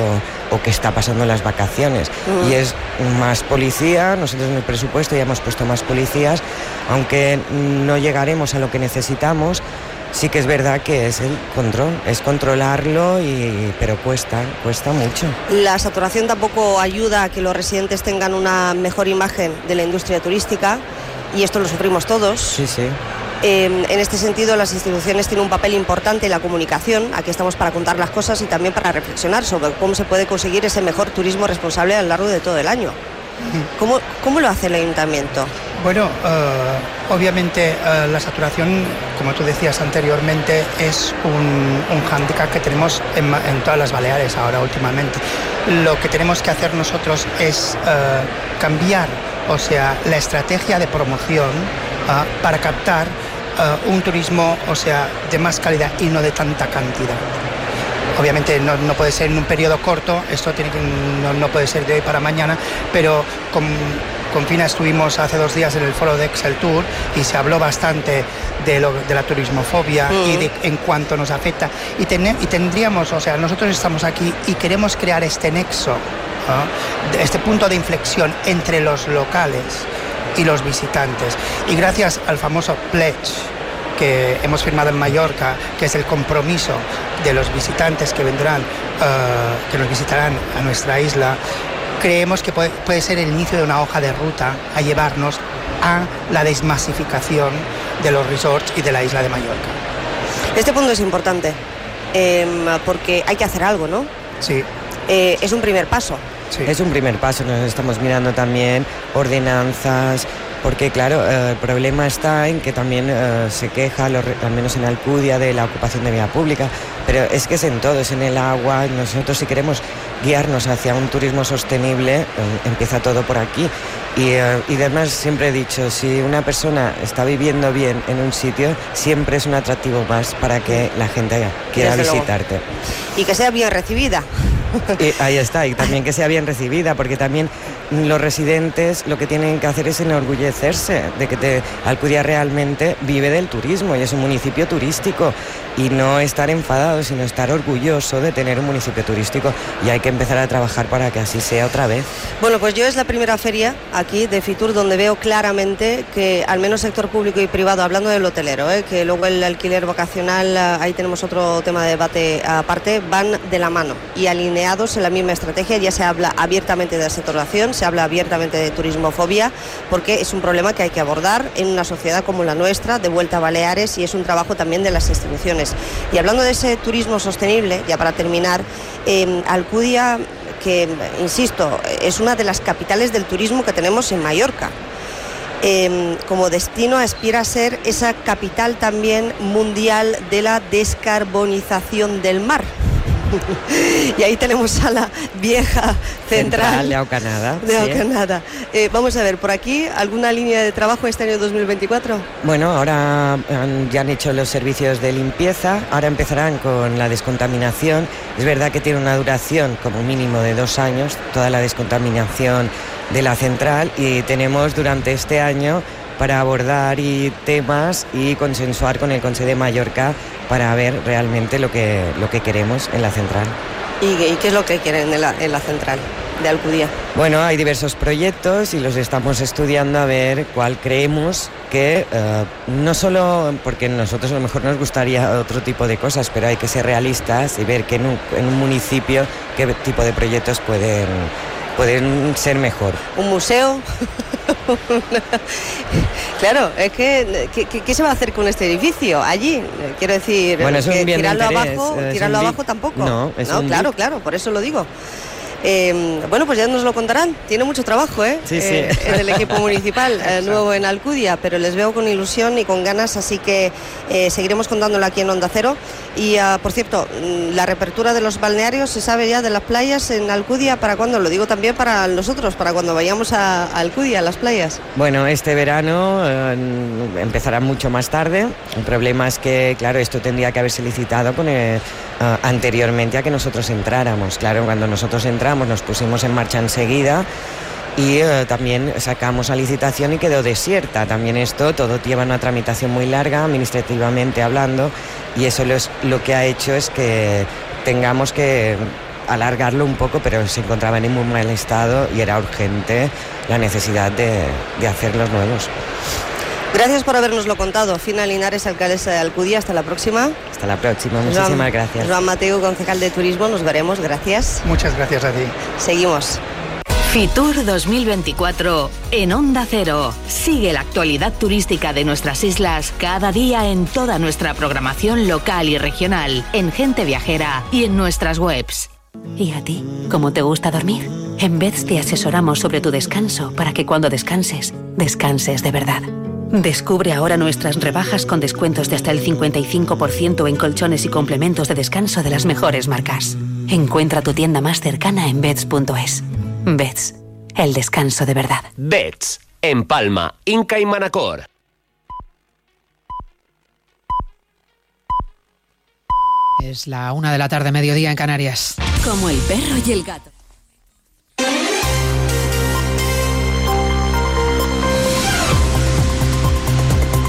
o que está pasando las vacaciones. Y es más policía, nosotros en el presupuesto ya hemos puesto más policías, aunque no llegaremos a lo que necesitamos, sí que es verdad que es el control, es controlarlo, y, pero cuesta, cuesta mucho. La saturación tampoco ayuda a que los residentes tengan una mejor imagen de la industria turística y esto lo sufrimos todos. Sí, sí. Em, en este sentido, las instituciones tienen un papel importante en la comunicación. Aquí estamos para contar las cosas y también para reflexionar sobre cómo se puede conseguir ese mejor turismo responsable a lo largo de todo el año. ¿Cómo, cómo lo hace el ayuntamiento? Bueno, eh, obviamente eh, la saturación, como tú decías anteriormente, es un, un hándicap que tenemos en, todas las Baleares ahora últimamente. Lo que tenemos que hacer nosotros es eh, cambiar, o sea, la estrategia de promoción para captar un turismo, o sea, de más calidad y no de tanta cantidad. Obviamente no, no, puede ser en un periodo corto, esto tiene que, no, no, puede ser de hoy para mañana, pero con, con Fina estuvimos hace dos días en el foro de Excel Tour y se habló bastante de, lo, de la turismofobia mm. y de en cuanto nos afecta. Y, ten, y, tendríamos, o sea, nosotros estamos aquí y queremos crear este nexo, ¿no? este punto de inflexión entre los locales y los visitantes. Y gracias al famoso pledge, que hemos firmado en Mallorca, que es el compromiso de los visitantes que vendrán, uh, que nos visitarán a nuestra isla, creemos que puede, puede, ser el inicio de una hoja de ruta a llevarnos a la desmasificación de los resorts y de la isla de Mallorca. Este punto es importante eh, porque hay que hacer algo, ¿no? Sí. Eh, es un primer paso. Sí. Es un primer paso, nos estamos mirando también ordenanzas, porque claro, eh, el problema está en que también eh, se queja, los, al menos en Alcudia, de la ocupación de vía pública, pero es que es en todo, es en el agua, nosotros si queremos guiarnos hacia un turismo sostenible, eh, empieza todo por aquí. Y, eh, y además siempre he dicho, si una persona está viviendo bien en un sitio, siempre es un atractivo más para que la gente quiera Desde visitarte. Luego. Y que sea bien recibida. Y ahí está, y también que sea bien recibida, porque también los residentes lo que tienen que hacer es enorgullecerse de que te, Alcudia realmente vive del turismo y es un municipio turístico y no estar enfadado, sino estar orgulloso de tener un municipio turístico y hay que empezar a trabajar para que así sea otra vez. Bueno, pues yo es la primera feria aquí de Fitur donde veo claramente que al menos sector público y privado, hablando del hotelero, ¿eh? que luego el alquiler vacacional, ahí tenemos otro tema de debate aparte, van de la mano y alineados en la misma estrategia, ya se habla abiertamente de saturación, se habla abiertamente de turismofobia, porque es un problema que hay que abordar en una sociedad como la nuestra, de vuelta a Baleares, y es un trabajo también de las instituciones. Y hablando de ese turismo sostenible, ya para terminar, eh, Alcudia, que, insisto, es una de las capitales del turismo que tenemos en Mallorca. Eh, como destino aspira a ser esa capital también mundial de la descarbonización del mar. y ahí tenemos a la vieja central, central de Aucanada. De Aucanada. Sí. Eh, vamos a ver, ¿por aquí alguna línea de trabajo este año 2024? Bueno, ahora han, ya han hecho los servicios de limpieza, ahora empezarán con la descontaminación. Es verdad que tiene una duración como mínimo de dos años, toda la descontaminación de la central y tenemos durante este año para abordar y temas y consensuar con el Consejo de Mallorca para ver realmente lo que, lo que queremos en la central. ¿Y, y qué es lo que quieren en la, en la central? de Alcudía? Bueno, hay diversos proyectos y los estamos estudiando a ver cuál creemos que uh, no solo porque nosotros a lo mejor nos gustaría otro tipo de cosas, pero hay que ser realistas y ver que en un, en un municipio qué tipo de proyectos pueden pueden ser mejor. ¿Un museo? claro, es que ¿qué, ¿qué, se va a hacer con este edificio allí? Quiero decir, bueno, es un que bien tirarlo interés, abajo, tirarlo abajo tampoco. No, es no un claro, claro, por eso lo digo. Eh, bueno, pues ya nos lo contarán. Tiene mucho trabajo, ¿eh? Sí, sí. Eh, en el equipo municipal eh, nuevo en Alcudia, pero les veo con ilusión y con ganas, así que eh, seguiremos contándolo aquí en Onda Cero. Y, ah, por cierto, mm, la reapertura de los balnearios, ¿se sabe ya de las playas en Alcudia? ¿Para cuándo? Lo digo también para nosotros, para cuando vayamos a, a Alcudia, a las playas. Bueno, este verano eh, empezará mucho más tarde. El problema es que, claro, esto tendría que haberse licitado con el, uh, anteriormente a que nosotros entráramos. Claro, cuando nosotros entramos nos pusimos en marcha enseguida y uh, también sacamos a licitación y quedó desierta. También esto, todo lleva una tramitación muy larga, administrativamente hablando, y eso lo, es, lo que ha hecho es que tengamos que alargarlo un poco, pero se encontraban en muy mal estado y era urgente la necesidad de, de hacer los nuevos. Gracias por habernoslo contado. Fina Linares, alcaldesa de Alcudia. Hasta la próxima. Hasta la próxima. Muchísimas Joan, gracias. Joan Mateo, concejal de turismo. Nos veremos. Gracias. Muchas gracias a ti. Seguimos. Fitur 2024 en Onda Cero. Sigue la actualidad turística de nuestras islas cada día en toda nuestra programación local y regional, en Gente Viajera y en nuestras webs. ¿Y a ti? ¿Cómo te gusta dormir? En Beds te asesoramos sobre tu descanso para que cuando descanses, descanses de verdad. Descubre ahora nuestras rebajas con descuentos de hasta el 55% en colchones y complementos de descanso de las mejores marcas. Encuentra tu tienda más cercana en beds.es. Beds, el descanso de verdad. Beds, en Palma, Inca y Manacor. Es la una de la tarde, mediodía en Canarias. Como el perro y el gato.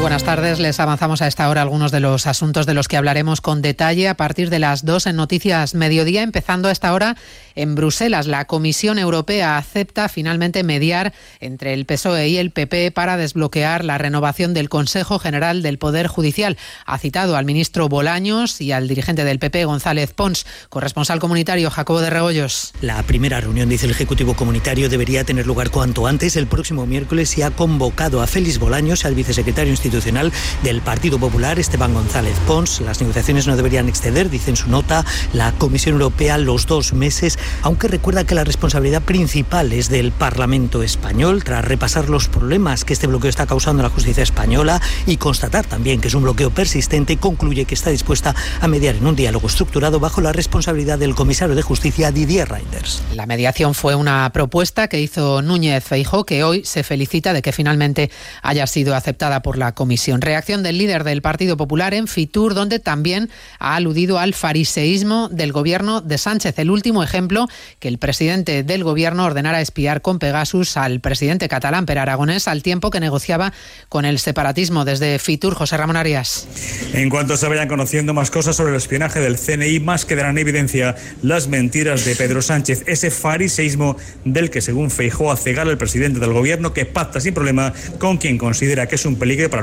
Muy buenas tardes. Les avanzamos a esta hora algunos de los asuntos de los que hablaremos con detalle a partir de las dos en Noticias Mediodía, empezando a esta hora en Bruselas. La Comisión Europea acepta finalmente mediar entre el PSOE y el PP para desbloquear la renovación del Consejo General del Poder Judicial. Ha citado al ministro Bolaños y al dirigente del PP, González Pons, corresponsal comunitario Jacobo de Regoyos. La primera reunión, dice el Ejecutivo Comunitario, debería tener lugar cuanto antes. El próximo miércoles se ha convocado a Félix Bolaños, al vicesecretario institucional del Partido Popular, Esteban González Pons. Las negociaciones no deberían exceder, dice en su nota, la Comisión Europea los dos meses, aunque recuerda que la responsabilidad principal es del Parlamento español, tras repasar los problemas que este bloqueo está causando en la justicia española y constatar también que es un bloqueo persistente, concluye que está dispuesta a mediar en un diálogo estructurado bajo la responsabilidad del comisario de Justicia, Didier Reinders. La mediación fue una propuesta que hizo Núñez Feijó, que hoy se felicita de que finalmente haya sido aceptada por la comisión. Reacción del líder del Partido Popular en Fitur, donde también ha aludido al fariseísmo del gobierno de Sánchez. El último ejemplo, que el presidente del gobierno ordenara espiar con Pegasus al presidente catalán Per Aragonés al tiempo que negociaba con el separatismo. Desde Fitur, José Ramón Arias. En cuanto se vayan conociendo más cosas sobre el espionaje del CNI, más quedarán en evidencia las mentiras de Pedro Sánchez, ese fariseísmo del que, según Feijó, hace gala el presidente del gobierno, que pacta sin problema con quien considera que es un peligro para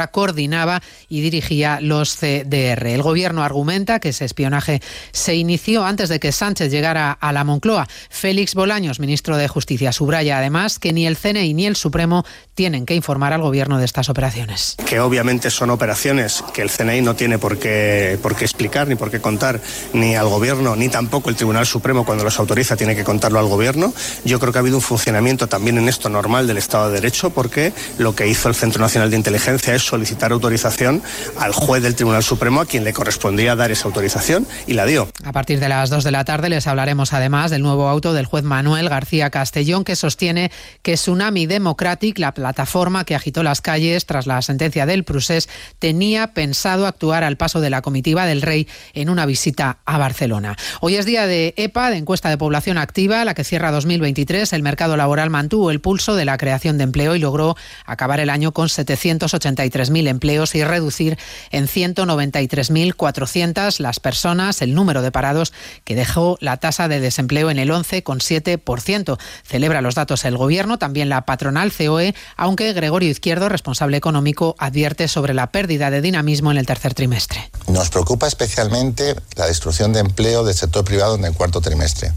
coordinaba y dirigía los CDR. El gobierno argumenta que ese espionaje se inició antes de que Sánchez llegara a la Moncloa. Félix Bolaños, ministro de Justicia, subraya además que ni el CNI ni el Supremo tienen que informar al gobierno de estas operaciones. Que obviamente son operaciones que el CNI no tiene por qué, por qué explicar ni por qué contar ni al gobierno ni tampoco el Tribunal Supremo cuando los autoriza tiene que contarlo al gobierno. Yo creo que ha habido un funcionamiento también en esto normal del Estado de Derecho porque lo que hizo el Centro Nacional de Inteligencia es solicitar autorización al juez del Tribunal Supremo a quien le correspondía dar esa autorización y la dio. A partir de las 2 de la tarde les hablaremos además del nuevo auto del juez Manuel García Castellón que sostiene que Tsunami Democratic, la plataforma que agitó las calles tras la sentencia del Prusés, tenía pensado actuar al paso de la comitiva del rey en una visita a Barcelona. Hoy es día de EPA, de encuesta de población activa, la que cierra 2023. El mercado laboral mantuvo el pulso de la creación de empleo y logró acabar el año con 783 mil empleos y reducir en 193.400 las personas, el número de parados que dejó la tasa de desempleo en el 11,7%. Celebra los datos el Gobierno, también la patronal COE, aunque Gregorio Izquierdo, responsable económico, advierte sobre la pérdida de dinamismo en el tercer trimestre. Nos preocupa especialmente la destrucción de empleo del sector privado en el cuarto trimestre,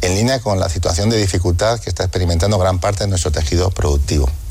en línea con la situación de dificultad que está experimentando gran parte de nuestro tejido productivo.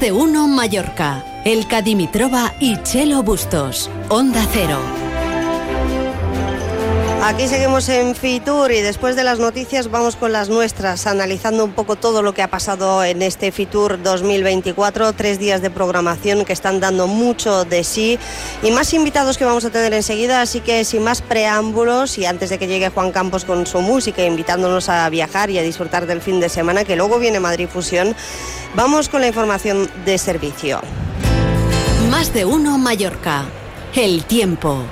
De uno Mallorca. El Cadimitroba y Chelo Bustos. Onda Cero. Aquí seguimos en Fitur y después de las noticias vamos con las nuestras, analizando un poco todo lo que ha pasado en este Fitur 2024, tres días de programación que están dando mucho de sí y más invitados que vamos a tener enseguida, así que sin más preámbulos y antes de que llegue Juan Campos con su música, invitándonos a viajar y a disfrutar del fin de semana, que luego viene Madrid Fusión, vamos con la información de servicio. Más de uno Mallorca. El tiempo.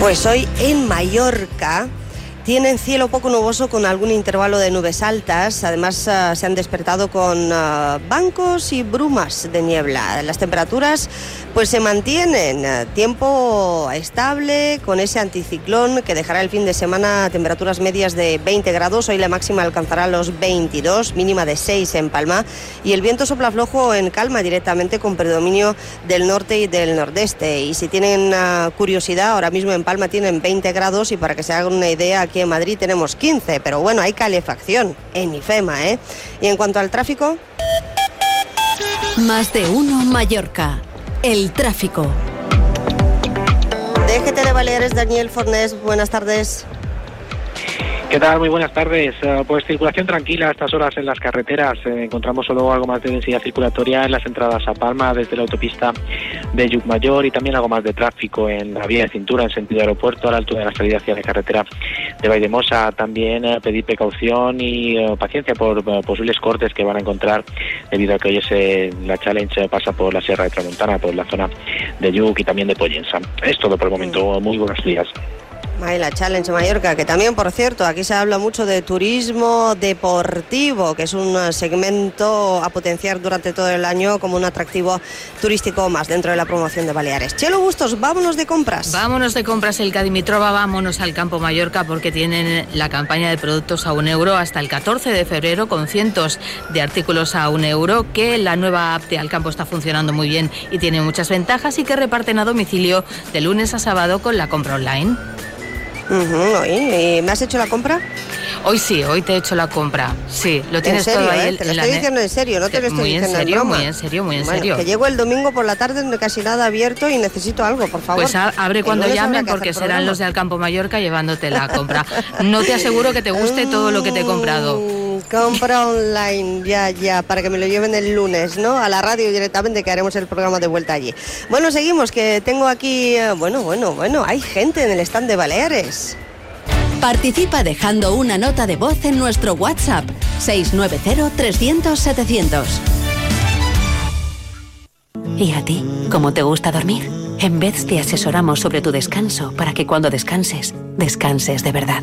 Pues hoy en Mallorca tienen cielo poco nuboso con algún intervalo de nubes altas. Además uh, se han despertado con uh, bancos y brumas de niebla. Las temperaturas pues se mantienen. Uh, tiempo estable con ese anticiclón que dejará el fin de semana temperaturas medias de 20 grados. Hoy la máxima alcanzará los 22, mínima de 6 en Palma. Y el viento sopla flojo en calma directamente con predominio del norte y del nordeste. Y si tienen curiosidad, ahora mismo en Palma tienen 20 grados y para que se hagan una idea, aquí en Madrid tenemos 15, pero bueno, hay calefacción en IFEMA, ¿eh? Y en cuanto al tráfico... Más de uno Mallorca. El tráfico. DGT de Baleares, Daniel Fornés, buenas tardes. ¿Qué tal? Muy buenas tardes. Uh, pues circulación tranquila a estas horas en las carreteras. Eh, encontramos solo algo más de densidad circulatoria en las entradas a Palma desde la autopista de Yucmayor y también algo más de tráfico en la vía de cintura en sentido aeropuerto a la altura de la salida hacia la carretera de Vaidemosa. También eh, pedir precaución y eh, paciencia por posibles cortes que van a encontrar debido a que hoy ese, la challenge pasa por la Sierra de Tramontana, por la zona de Yuc y también de Pollensa. Es todo por el momento. Muy buenos días. La Challenge Mallorca, que también, por cierto, aquí se habla mucho de turismo deportivo, que es un segmento a potenciar durante todo el año como un atractivo turístico más dentro de la promoción de Baleares. Chelo Bustos, vámonos de compras. Vámonos de compras el Cadimitrova, vámonos al Campo Mallorca porque tienen la campaña de productos a un euro hasta el 14 de febrero con cientos de artículos a un euro, que la nueva app de Alcampo está funcionando muy bien y tiene muchas ventajas y que reparten a domicilio de lunes a sábado con la compra online. Uh -huh, ¿Y me has hecho la compra? Hoy sí, hoy te he hecho la compra. Sí, lo tienes ¿En serio, todo ahí. eh? Te lo estoy diciendo en serio, no te lo estoy muy en diciendo serio, broma. muy en serio, muy en Bueno, serio. que llego el domingo por la tarde, no casi nada abierto y necesito algo, por favor. Pues abre cuando llamen que porque serán los de Alcampo Mallorca llevándote la compra. No te aseguro que te guste todo lo que te he comprado. Mm, Compra online, ya, ya, para que me lo lleven el lunes, ¿no? A la radio directamente, que haremos el programa de vuelta allí. Bueno, seguimos, que tengo aquí, eh, bueno, bueno, bueno, hay gente en el stand de Baleares. Participa dejando una nota de voz en nuestro WhatsApp 690-300-700. ¿Y a ti? ¿Cómo te gusta dormir? En vez te asesoramos sobre tu descanso para que cuando descanses, descanses de verdad.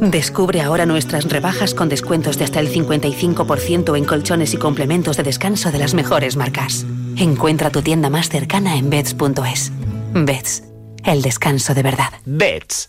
Descubre ahora nuestras rebajas con descuentos de hasta el 55% en colchones y complementos de descanso de las mejores marcas. Encuentra tu tienda más cercana en beds.es. Beds, el descanso de verdad. Beds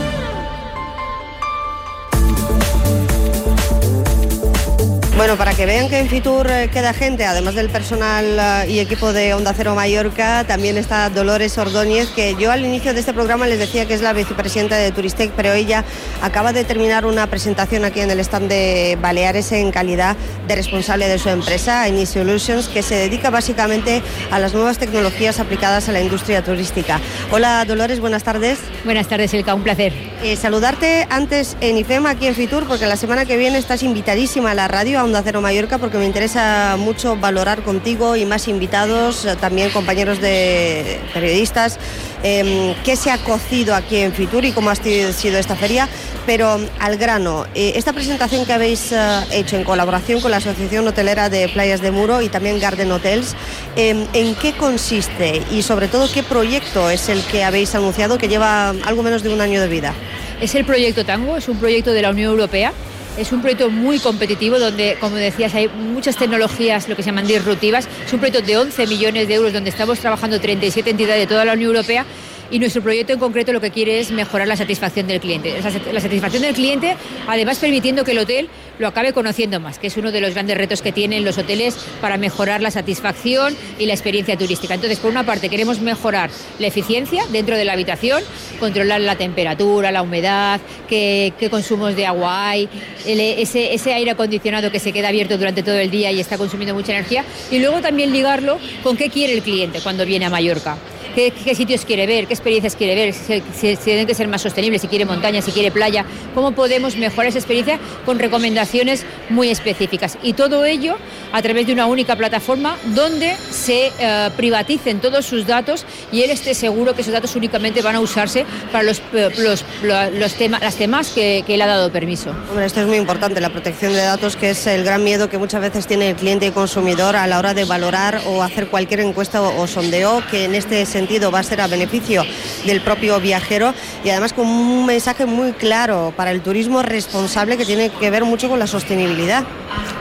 Bueno, para que vean que en Fitur eh, queda gente, además del personal eh, y equipo de Onda Cero Mallorca, también está Dolores Ordóñez, que yo al inicio de este programa les decía que es la vicepresidenta de Turistec, pero ella acaba de terminar una presentación aquí en el stand de Baleares en calidad de responsable de su empresa, Ini Solutions, que se dedica básicamente a las nuevas tecnologías aplicadas a la industria turística. Hola Dolores, buenas tardes. Buenas tardes, Elka, un placer. Eh, saludarte antes en IFEMA, aquí en Fitur, porque la semana que viene estás invitadísima a la radio, a Onda Cero Mallorca, porque me interesa mucho valorar contigo y más invitados, eh, también compañeros de periodistas, eh, qué se ha cocido aquí en Fitur y cómo ha sido esta feria. Pero al grano, eh, esta presentación que habéis eh, hecho en colaboración con la Asociación Hotelera de Playas de Muro y también Garden Hotels, eh, ¿en qué consiste y sobre todo qué proyecto es el que habéis anunciado que lleva algo menos de un año de vida? Es el proyecto Tango, es un proyecto de la Unión Europea. Es un proyecto muy competitivo donde, como decías, hay muchas tecnologías, lo que se llaman disruptivas. Es un proyecto de 11 millones de euros donde estamos trabajando 37 entidades de toda la Unión Europea y nuestro proyecto en concreto lo que quiere es mejorar la satisfacción del cliente. La satisfacción del cliente, además permitiendo que el hotel lo acabe conociendo más, que es uno de los grandes retos que tienen los hoteles para mejorar la satisfacción y la experiencia turística. Entonces, por una parte, queremos mejorar la eficiencia dentro de la habitación, controlar la temperatura, la humedad, qué, consumos de agua hay, ese aire acondicionado que se queda abierto durante todo el día y está consumiendo mucha energía, y luego también ligarlo con qué quiere el cliente cuando viene a Mallorca. ¿Qué, sitios quiere ver? ¿Qué experiencias quiere ver? Si, tienen que ser más sostenibles, si quiere montaña, si quiere playa. ¿Cómo podemos mejorar esa experiencia con recomendaciones muy específicas? Y todo ello a través de una única plataforma donde se eh, privaticen todos sus datos y él esté seguro que esos datos únicamente van a usarse para los, eh, los, los temas, las temas que, que él ha dado permiso. Hombre, esto es muy importante, la protección de datos, que es el gran miedo que muchas veces tiene el cliente y consumidor a la hora de valorar o hacer cualquier encuesta o, o sondeo, que en este sentido va a ser a beneficio del propio viajero y además con un mensaje muy claro para el turismo responsable que tiene que ver mucho con la sostenibilidad.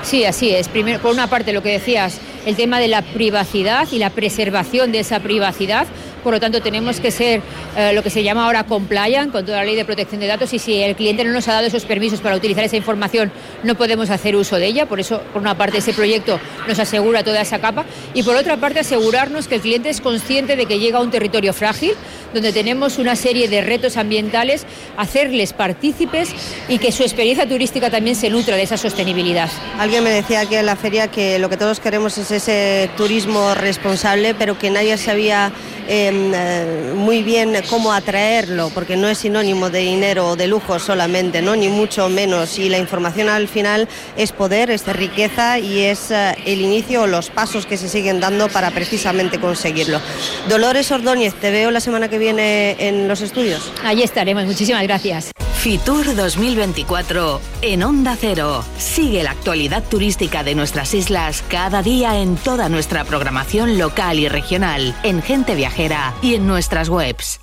Sí, así es. Primero, por una parte, lo que decías, el tema de la privacidad y la preservación de esa privacidad. Por lo tanto, tenemos que ser eh, lo que se llama ahora compliant con toda la ley de protección de datos y si el cliente no nos ha dado esos permisos para utilizar esa información, no podemos hacer uso de ella. Por eso, por una parte, ese proyecto nos asegura toda esa capa y por otra parte, asegurarnos que el cliente es consciente de que llega a un territorio frágil, donde tenemos una serie de retos ambientales, hacerles partícipes y que su experiencia turística también se nutra de esa sostenibilidad. Alguien me decía aquí en la feria que lo que todos queremos es ese turismo responsable, pero que nadie em, eh, muy bien cómo atraerlo, porque no es sinónimo de dinero o de lujo solamente, ¿no? ni mucho menos. Y la información al final es poder, es riqueza y es eh, el inicio o los pasos que se siguen dando para precisamente conseguirlo. Dolores Ordóñez, te veo la semana que viene en los estudios. Allí estaremos, muchísimas gracias. Fitur 2024 en Onda Cero. Sigue la actualidad turística de nuestras islas cada día en toda nuestra programación local y regional, en Gente Viajera y en nuestras webs.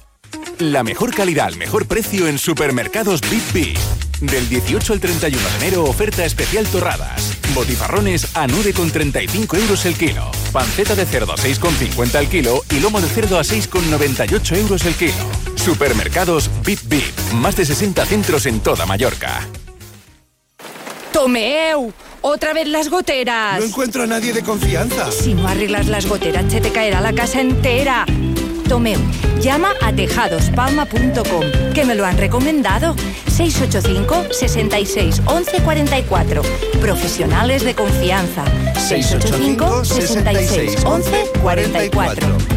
La mejor calidad al mejor precio en supermercados Big. Del 18 al 31 de enero, oferta especial torradas. Botifarrones a 9,35 euros el kilo. Panceta de cerdo a 6,50 el kilo y lomo de cerdo a 6,98 euros el kilo. Supermercados Bip Bip. Más de 60 centros en toda Mallorca. ¡Tomeu! ¡Otra vez las goteras! No encuentro a nadie de confianza. Si no arreglas las goteras, se te caerá la casa entera. Tomeu, llama a tejadospalma.com, que me lo han recomendado. 685 66 11 44. Profesionales de confianza. 685 66 11 44.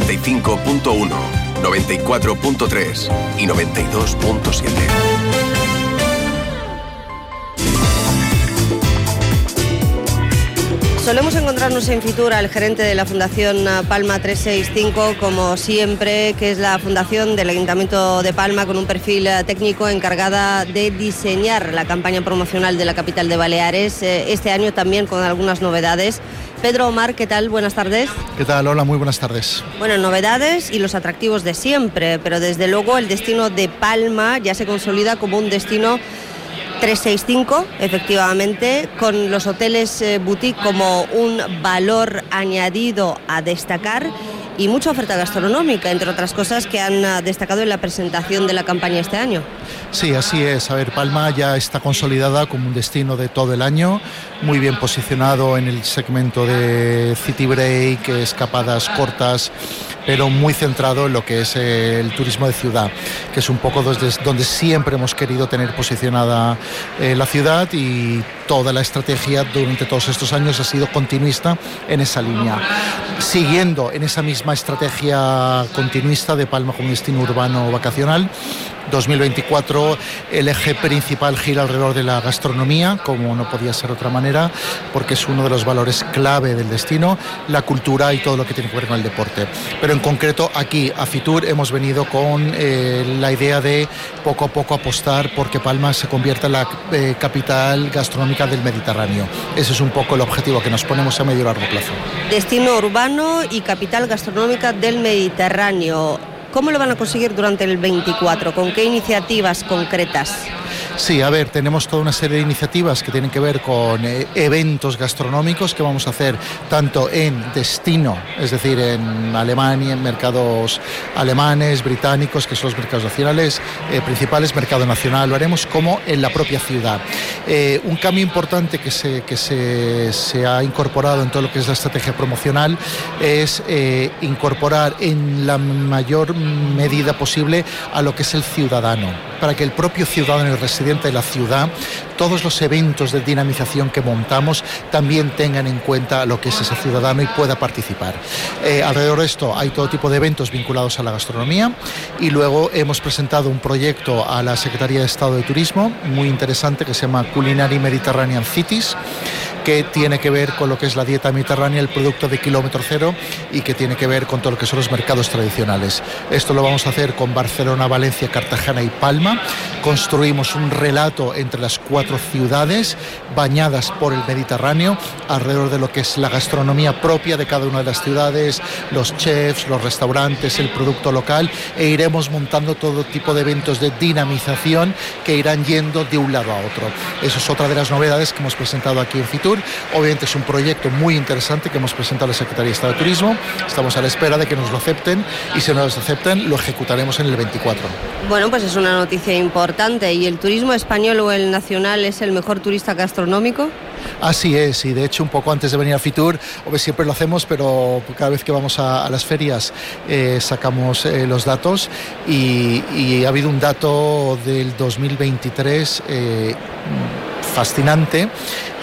95.1, 94.3 y 92.7. Solemos encontrarnos en Fitura el gerente de la Fundación Palma 365, como siempre, que es la fundación del Ayuntamiento de Palma con un perfil eh, técnico encargada de diseñar la campaña promocional de la capital de Baleares, eh, este año también con algunas novedades. Pedro Omar, ¿qué tal? Buenas tardes. ¿Qué tal? Hola, muy buenas tardes. Bueno, novedades y los atractivos de siempre, pero desde luego el destino de Palma ya se consolida como un destino 365, efectivamente, con los hoteles eh, boutique como un valor añadido a destacar y mucha oferta gastronómica, entre otras cosas que han ah, destacado en la presentación de la campaña este año. Sí, así es. A ver, Palma ya está consolidada como un destino de todo el año, muy bien posicionado en el segmento de city break, escapadas cortas, pero muy centrado en lo que es el turismo de ciudad, que es un poco donde siempre hemos querido tener posicionada eh, la ciudad y toda la estrategia durante todos estos años ha sido continuista en esa línea. Siguiendo en esa misma estrategia continuista de Palma como destino urbano vacacional, 2024 el eje principal gira alrededor de la gastronomía, como no podía ser otra manera, porque es uno de los valores clave del destino, la cultura y todo lo que tiene que ver con el deporte. Pero en concreto aquí a Fitur hemos venido con eh, la idea de poco a poco apostar porque Palma se convierta en la eh, capital gastronómica del Mediterráneo. Ese es un poco el objetivo que nos ponemos a medio y largo plazo. Destino urbano y capital gastronómica del Mediterráneo. ¿Cómo lo van a conseguir durante el 24? ¿Con qué iniciativas concretas? Sí, a ver, tenemos toda una serie de iniciativas que tienen que ver con eh, eventos gastronómicos que vamos a hacer tanto en destino, es decir, en Alemania, en mercados alemanes, británicos, que son los mercados nacionales eh, principales, mercado nacional, lo haremos como en la propia ciudad. Eh, un cambio importante que, se, que se, ha incorporado en todo lo que es la estrategia promocional es incorporar en la mayor medida posible a lo que es el ciudadano, para que el propio ciudadano y residente presidente de la ciudad, todos los eventos de dinamización que montamos también tengan en cuenta lo que es ese ciudadano y pueda participar. Eh, alrededor de esto hay todo tipo de eventos vinculados a la gastronomía y luego hemos presentado un proyecto a la Secretaría de Estado de Turismo muy interesante que se llama Culinary Mediterranean Cities que tiene que ver con lo que es la dieta mediterránea, el producto de kilómetro cero y que tiene que ver con todo lo que son los mercados tradicionales. Esto lo vamos a hacer con Barcelona, Valencia, Cartagena y Palma. Construimos un relato entre las cuatro ciudades bañadas por el Mediterráneo alrededor de lo que es la gastronomía propia de cada una de las ciudades, los chefs, los restaurantes, el producto local e iremos montando todo tipo de eventos de dinamización que irán yendo de un lado a otro. Eso es otra de las novedades que hemos presentado aquí en Fitur Obviamente es un proyecto muy interesante que hemos presentado a la Secretaría de Estado de Turismo. Estamos a la espera de que nos lo acepten y si nos lo acepten lo ejecutaremos en el 24. Bueno, pues es una noticia importante. ¿Y el turismo español o el nacional es el mejor turista gastronómico? Así es, y de hecho un poco antes de venir a Fitur, siempre lo hacemos, pero cada vez que vamos a, las ferias eh, sacamos eh, los datos y, ha habido un dato del 2023 fascinante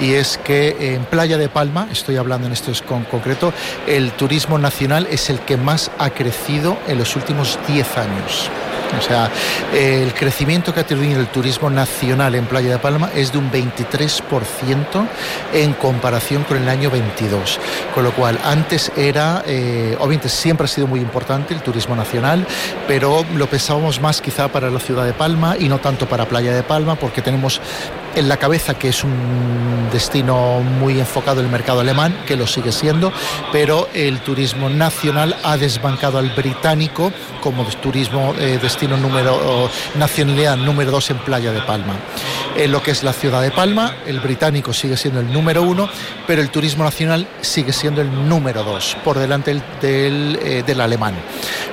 y es que en Playa de Palma, estoy hablando en esto con concreto, el turismo nacional es el que más ha crecido en los últimos 10 años. O sea, el crecimiento que ha tenido el turismo nacional en Playa de Palma es de un 23% en comparación con el año 22. Con lo cual, antes era, eh, obviamente siempre ha sido muy importante el turismo nacional, pero lo pensábamos más quizá para la ciudad de Palma y no tanto para Playa de Palma, porque tenemos en la cabeza que es un destino muy enfocado en el mercado alemán, que lo sigue siendo, pero el turismo nacional ha desbancado al británico como turismo eh, destino número nacionalidad número dos en Playa de Palma. En lo que es la ciudad de Palma, el británico sigue siendo el número uno, pero el turismo nacional sigue siendo el número dos, por delante del, eh, del alemán.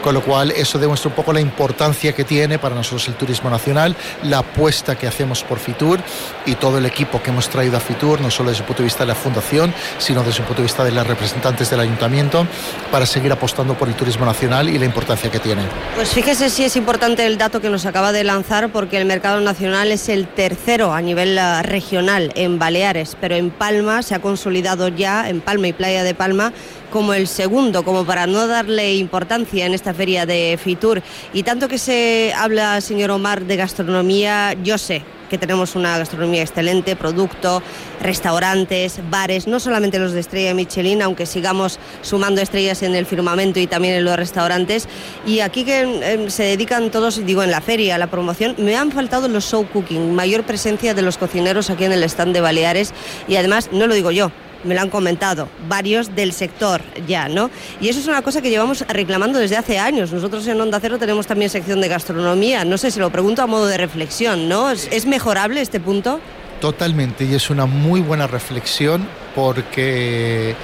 Con lo cual, eso demuestra un poco la importancia que tiene para nosotros el turismo nacional, la apuesta que hacemos por Fitur y todo el equipo que hemos traído a Fitur, no solo desde el punto de vista de la fundación, sino desde el punto de vista de las representantes del ayuntamiento, para seguir apostando por el turismo nacional y la importancia que tiene. Pues fíjese si es importante el dato que nos acaba de lanzar, porque el mercado nacional es el tercero a nivel eh, regional en Baleares, pero en Palma se ha consolidado ya, en Palma y Playa de Palma, como el segundo, como para no darle importancia en esta feria de Fitur. Y tanto que se habla, señor Omar, de gastronomía, yo sé que tenemos una gastronomía excelente, producto, restaurantes, bares, no solamente los de estrella Michelin, aunque sigamos sumando estrellas en el firmamento y también en los restaurantes. Y aquí que em, se dedican todos, digo, en la feria, a la promoción, me han faltado los show cooking, mayor presencia de los cocineros aquí en el stand de Baleares y además, no lo digo yo, me lo han comentado varios del sector ya, ¿no? Y eso es una cosa que llevamos reclamando desde hace años. Nosotros en Onda Cero tenemos también sección de gastronomía. No sé, se lo pregunto a modo de reflexión, ¿no? ¿Es, mejorable este punto? Totalmente, y es una muy buena reflexión porque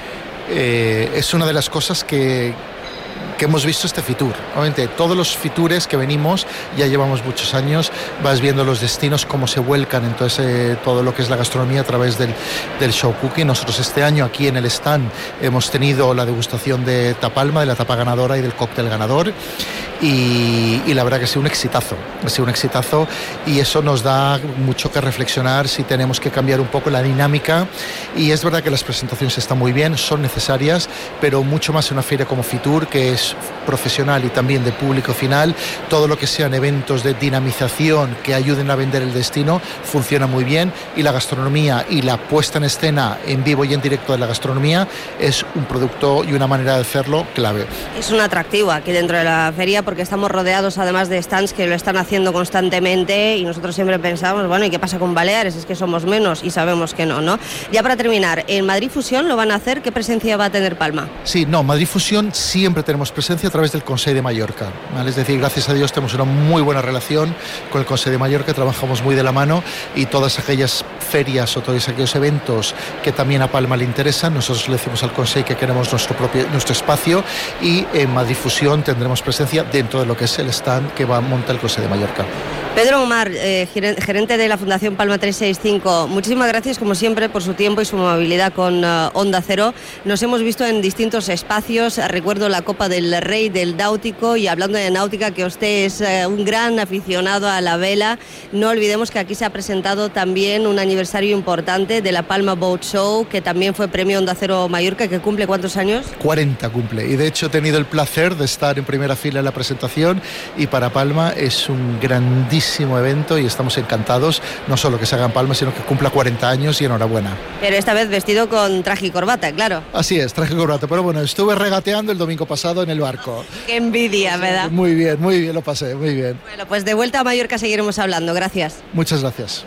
eh, es una de las cosas que, que hemos visto este Fitur. Obviamente, todos los Fitures que venimos, ya llevamos muchos años, vas viendo los destinos, cómo se vuelcan entonces eh, todo lo que es la gastronomía a través del, del, show cooking. Nosotros este año aquí en el stand hemos tenido la degustación de Tapalma, de la tapa ganadora y del cóctel ganador. Y, la verdad que ha sido un exitazo, ha sido un exitazo y eso nos da mucho que reflexionar si tenemos que cambiar un poco la dinámica y es verdad que las presentaciones están muy bien, son necesarias, pero mucho más en una feria como Fitur que es profesional y también de público final, todo lo que sean eventos de dinamización que ayuden a vender el destino funciona muy bien y la gastronomía y la puesta en escena en vivo y en directo de la gastronomía es un producto y una manera de hacerlo clave. Es un atractivo aquí dentro de la feria porque estamos rodeados además de stands que lo están haciendo constantemente y nosotros siempre pensamos, bueno, ¿y qué pasa con Baleares? Es que somos menos y sabemos que no, ¿no? Ya para terminar, ¿en Madrid Fusión lo van a hacer? ¿Qué presencia va a tener Palma? Sí, no, Madrid Fusión siempre tenemos presencia a través del Consejo de Mallorca. Es decir, gracias a Dios tenemos una muy buena relación con el Consejo de Mallorca, trabajamos muy de la mano y todas aquellas ferias o todos aquellos eventos que también a Palma le interesan, nosotros le decimos al Consejo que queremos nuestro, propio, nuestro espacio y en Madrid Fusión tendremos presencia dentro de lo que es el stand que va a montar el Consejo de Mallorca. Pedro Omar, eh, gerente de la Fundación Palma 365, muchísimas gracias como siempre por su tiempo y su amabilidad con uh, Onda Cero. Nos hemos visto en distintos espacios, recuerdo la Copa del Rey del Náutico y hablando de náutica que usted es uh, un gran aficionado a la vela, no olvidemos que aquí se ha presentado también un aniversario importante de la Palma Boat Show, que también fue premio Onda Cero Mallorca, que cumple cuántos años? 40 cumple y de hecho he tenido el placer de estar en primera fila en la presentación y para Palma es un grandísimo evento y estamos encantados, no solo que se haga en Palma, sino que cumpla 40 años y enhorabuena. Pero esta vez vestido con traje y corbata, claro. Así es, traje y corbata. Pero bueno, estuve regateando el domingo pasado en el barco. Qué envidia, ¿verdad? Muy bien, muy bien, lo pasé, muy bien. Bueno, pues de vuelta a Mallorca seguiremos hablando. Gracias. Muchas gracias.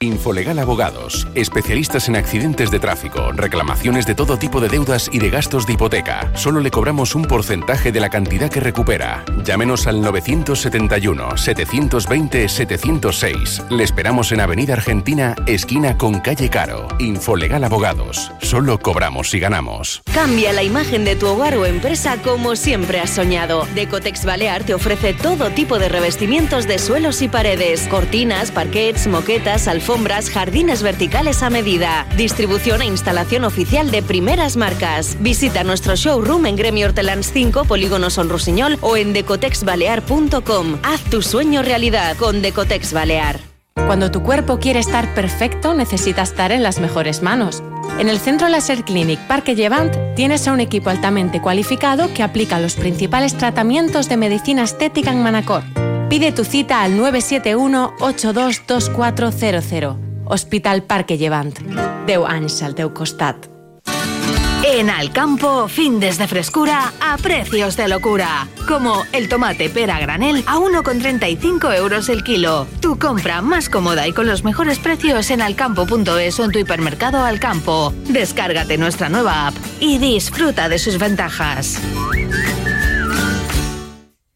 Infolegal Abogados, especialistas en accidentes de tráfico, reclamaciones de todo tipo de deudas y de gastos de hipoteca. Solo le cobramos un porcentaje de la cantidad que recupera. Llámenos al 971-720-706. Le esperamos en Avenida Argentina, esquina con calle Caro. Infolegal Abogados. Solo cobramos si ganamos. Cambia la imagen de tu hogar o empresa como siempre has soñado. Decotex Balear te ofrece todo tipo de revestimientos de suelos y paredes, cortinas, parquets, moquetas, alfombras alfombras, jardines verticales a medida. Distribución e instalación oficial de primeras marcas. Visita nuestro showroom en Gremio Hortelans 5, Polígono Son Rusiñol o en decotexbalear.com. Haz tu sueño realidad con Decotex Balear. Cuando tu cuerpo quiere estar perfecto, necesita estar en las mejores manos. En el Centro Laser Clinic Parque Llevant tienes a un equipo altamente cualificado que aplica los principales tratamientos de medicina estética en Manacor Pide tu cita al 971-822400. Hospital Parque Llevant. Deu anys al costat. En Alcampo, fin de frescura a precios de locura. Como el tomate pera granel a 1,35 euros el kilo. Tu compra más cómoda y con los mejores precios en alcampo.es o en tu hipermercado Alcampo. Descárgate nuestra nueva app y disfruta de sus ventajas.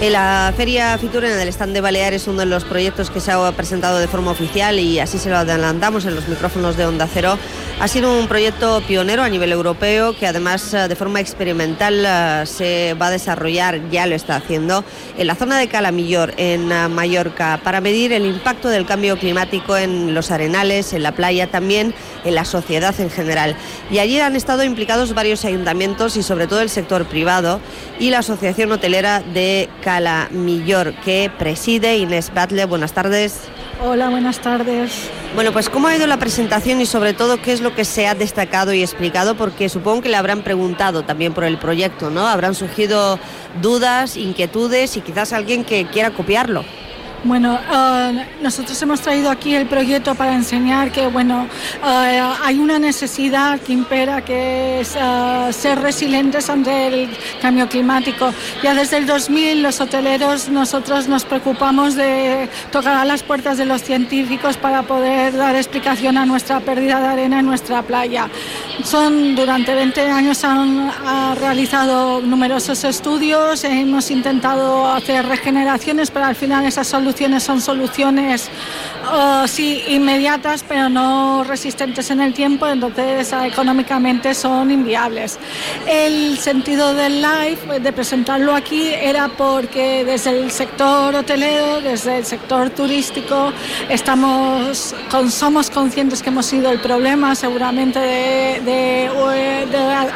La Feria Fitur en el stand de Baleares es uno de los proyectos que se ha presentado de forma oficial y así se lo adelantamos en los micrófonos de Onda Cero. Ha sido un proyecto pionero a nivel europeo que además eh, de forma experimental eh, se va a desarrollar, ya lo está haciendo, en la zona de Calamillor, en eh, Mallorca, para medir el impacto del cambio climático en los arenales, en la playa, también en la sociedad en general. Y allí han estado implicados varios ayuntamientos y sobre todo el sector privado y la Asociación Hotelera de Cala Millor, que preside Inés Batle. Buenas tardes. Hola, buenas tardes. Bueno, pues ¿cómo ha ido la presentación y sobre todo qué es lo que se ha destacado y explicado? Porque supongo que le habrán preguntado también por el proyecto, ¿no? Habrán surgido dudas, inquietudes y quizás alguien que quiera copiarlo. Bueno, eh, nosotros hemos traído aquí el proyecto para enseñar que bueno eh, hay una necesidad que impera que es eh, ser resilientes ante el cambio climático. Ya desde el 2000 los hoteleros nosotros nos preocupamos de tocar a las puertas de los científicos para poder dar explicación a nuestra pérdida de arena en nuestra playa. Son durante 20 años han realizado numerosos estudios, hemos intentado hacer regeneraciones, pero al final esas soluciones son soluciones uh, sí inmediatas, pero no resistentes en el tiempo, entonces uh, económicamente son inviables. El sentido del live, de presentarlo aquí, era porque desde el sector hotelero, desde el sector turístico, estamos, somos conscientes que hemos sido el problema seguramente de, de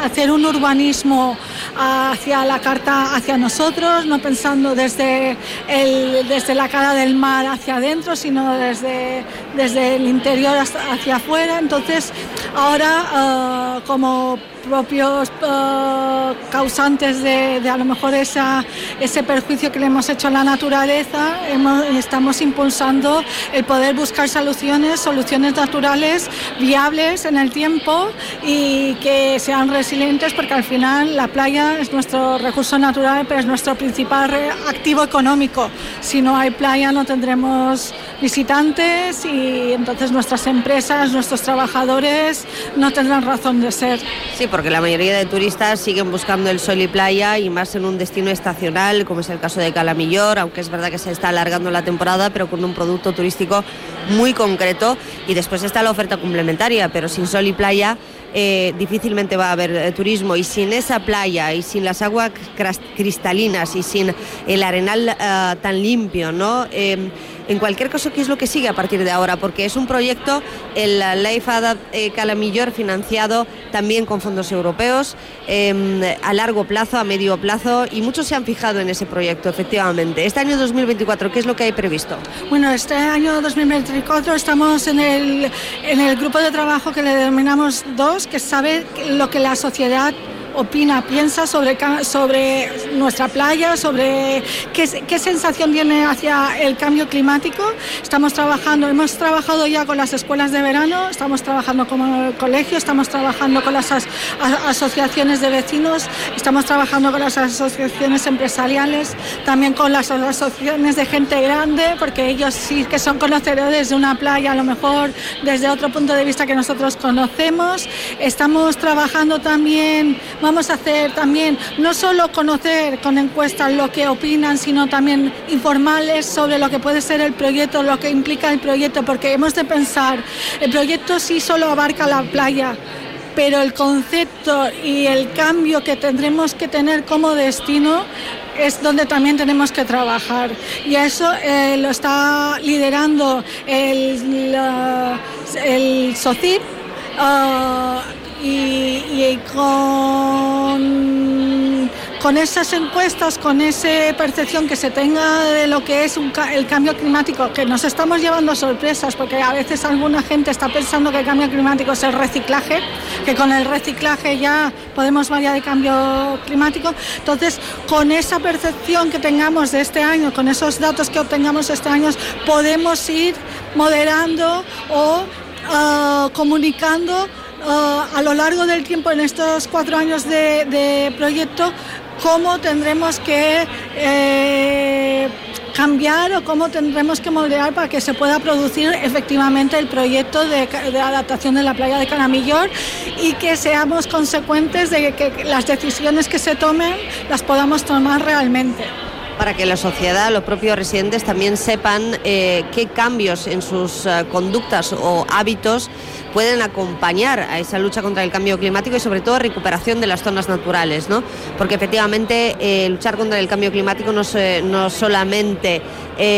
hacer un urbanismo hacia la carta, hacia nosotros, no pensando desde, el, desde la cara del mar hacia adentro, sino desde, desde el interior hacia afuera. Entonces, ahora uh, como propios uh, causantes de, a lo mejor esa, ese perjuicio que le hemos hecho a la naturaleza, estamos impulsando el poder buscar soluciones, soluciones naturales, viables en el tiempo y que sean resilientes porque al final la playa es nuestro recurso natural, pero es nuestro principal activo económico. Si no hay playa no tendremos visitantes y entonces nuestras empresas, nuestros trabajadores no tendrán razón de ser. Sí, porque la mayoría de turistas siguen buscando el sol y playa y más en un destino estacional, como es el caso de Calamillor, aunque es verdad que se está alargando la temporada, pero con un producto turístico muy concreto. Y después está la oferta complementaria, pero sin sol y playa eh, difícilmente va a haber eh, turismo y sin esa playa y sin las aguas cristalinas y sin el arenal eh, tan limpio, ¿no? En cualquier caso, ¿qué es lo que sigue a partir de ahora? Porque es un proyecto, el Life Adapt eh, Calamillor, financiado también con fondos europeos em, a largo plazo, a medio plazo, y muchos se han fijado en ese proyecto, efectivamente. Este año 2024, ¿qué es lo que hay previsto? Bueno, este año 2024 estamos en el, en el grupo de trabajo que le denominamos dos, que sabe lo que la sociedad opina, piensa sobre, sobre nuestra playa, sobre qué, qué, sensación tiene hacia el cambio climático. Estamos trabajando, hemos trabajado ya con las escuelas de verano, estamos trabajando con el colegio, estamos trabajando con las asociaciones de vecinos, estamos trabajando con las asociaciones empresariales, también con las asociaciones de gente grande, porque ellos sí que son conocedores de una playa a lo mejor desde otro punto de vista que nosotros conocemos. Estamos trabajando también Vamos a hacer también no solo conocer con encuestas lo que opinan, sino también informarles sobre lo que puede ser el proyecto, lo que implica el proyecto, porque hemos de pensar, el proyecto sí solo abarca la playa, pero el concepto y el cambio que tendremos que tener como destino es donde también tenemos que trabajar. Y eso eh, lo está liderando el, el SOCIP. Ah, y, con, con esas encuestas, con esa percepción que se tenga de lo que es el cambio climático, que nos estamos llevando sorpresas, porque a veces alguna gente está pensando que el cambio climático es el reciclaje, que con el reciclaje ya podemos variar de cambio climático. Entonces, con esa percepción que tengamos de este año, con esos datos que obtengamos este año, podemos ir moderando o ah, comunicando Ah, a lo largo del tiempo, en estos cuatro años de, proyecto, cómo tendremos que eh, cambiar o cómo tendremos que moldear para que se pueda producir efectivamente el proyecto de, de, adaptación de la playa de Canamillor y que seamos consecuentes de que las decisiones que se tomen las podamos tomar realmente para que la sociedad, los propios residentes también sepan eh, qué cambios en sus eh, conductas o hábitos pueden acompañar a esa lucha contra el cambio climático y sobre todo recuperación de las zonas naturales, ¿no? Porque efectivamente eh, luchar contra el cambio climático no, no solamente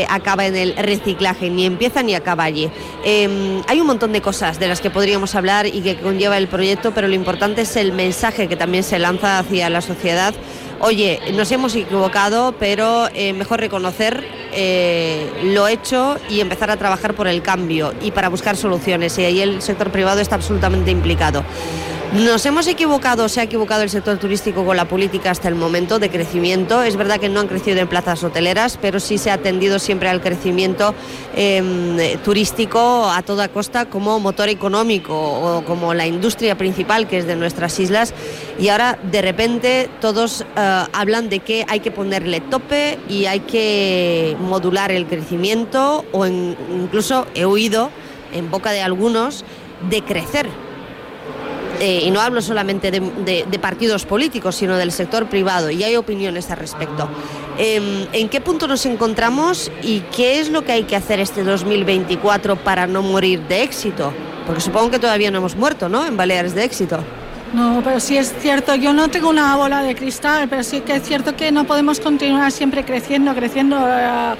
acaba en el reciclaje, ni empieza ni acaba allí. Em, hay un montón de cosas de las que podríamos hablar y que conlleva el proyecto, pero lo importante es el mensaje que también se lanza hacia la sociedad oye, nos hemos equivocado, pero eh, mejor reconocer eh, lo hecho y empezar a trabajar por el cambio y para buscar soluciones. Y ahí el sector privado está absolutamente implicado. Nos hemos equivocado, se ha equivocado el sector turístico con la política hasta el momento de crecimiento. Es verdad que no han crecido en plazas hoteleras, pero sí se ha atendido siempre al crecimiento em, turístico a toda costa como motor económico o como la industria principal que es de nuestras islas. Y ahora de repente todos eh, hablan de que hay que ponerle tope y hay que modular el crecimiento o incluso he oído en boca de algunos de crecer eh, y no hablo solamente de, partidos políticos, sino del sector privado, y hay opiniones al respecto. Em, ¿En qué punto nos encontramos y qué es lo que hay que hacer este 2024 para no morir de éxito? Porque supongo que todavía no hemos muerto, ¿no? En Baleares de éxito. No, pero sí es cierto, yo no tengo una bola de cristal, pero sí que es cierto que no podemos continuar siempre creciendo, creciendo. Eh,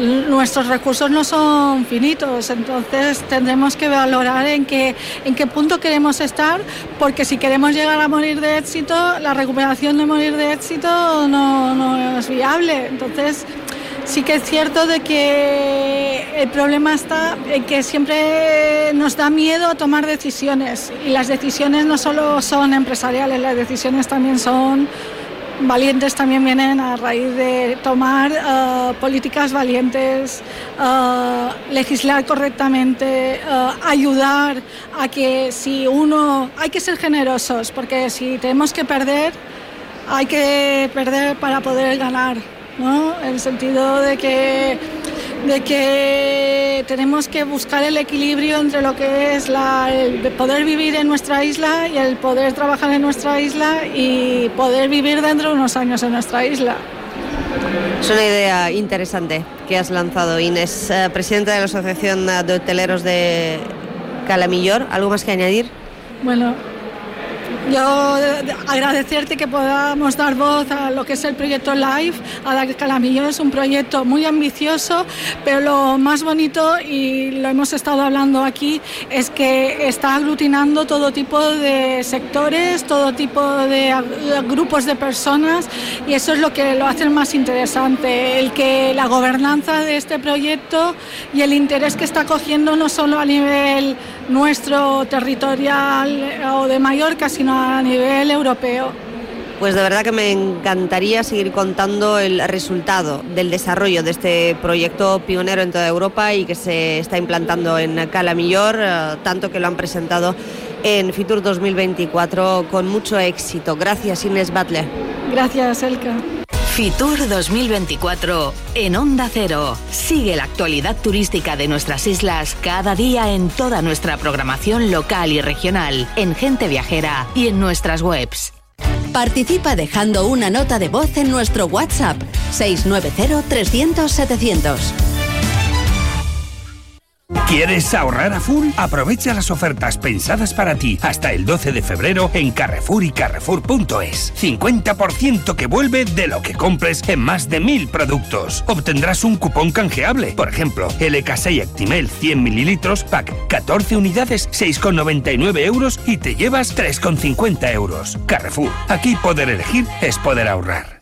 nuestros recursos no son finitos, entonces tendremos que valorar en qué, en qué punto queremos estar, porque si queremos llegar a morir de éxito, la recuperación de morir de éxito no, no es viable. Entonces, sí que es cierto de que el problema está en que siempre nos da miedo tomar decisiones y las decisiones no solo son empresariales, las decisiones también son valientes también vienen a raíz de tomar eh, políticas valientes, eh, legislar correctamente, eh, ayudar a que si uno, hay que ser generosos, porque si tenemos que perder, hay que perder para poder ganar. ¿no? En el sentido de que de que tenemos que buscar el equilibrio entre lo que es la, el poder vivir en nuestra isla y el poder trabajar en nuestra isla y poder vivir dentro de unos años en nuestra isla. Es una idea interesante que has lanzado, Inés, eh, presidenta de la Asociación de Hoteleros de Calamillor. ¿Algo más que añadir? Bueno, yo agradecerte que podamos dar voz a lo que es el proyecto LIFE, a la Calamillo. Es un proyecto muy ambicioso, pero lo más bonito, y lo hemos estado hablando aquí, es que está aglutinando todo tipo de sectores, todo tipo de grupos de personas, y eso es lo que lo hace más interesante, el que la gobernanza de este proyecto y el interés que está cogiendo no solo a nivel nuestro territorial o de Mallorca, sino a nivel europeo. Pues de verdad que me encantaría seguir contando el resultado del desarrollo de este proyecto pionero en toda Europa y que se está implantando en Calamillor, eh, tanto que lo han presentado en Fitur 2024 con mucho éxito. Gracias Inés Butler. Gracias Elka. Fitur 2024 en Onda Cero. Sigue la actualidad turística de nuestras islas cada día en toda nuestra programación local y regional, en Gente Viajera y en nuestras webs. Participa dejando una nota de voz en nuestro WhatsApp 690 300 700. ¿Quieres ahorrar a full? Aprovecha las ofertas pensadas para ti hasta el 12 de febrero en Carrefour y Carrefour.es. 50% que vuelve de lo que compres en más de mil productos. Obtendrás un cupón canjeable. Por ejemplo, LK6 Actimel 100 mililitros, pack 14 unidades, 6,99 euros y te llevas 3,50 euros. Carrefour. Aquí poder elegir es poder ahorrar.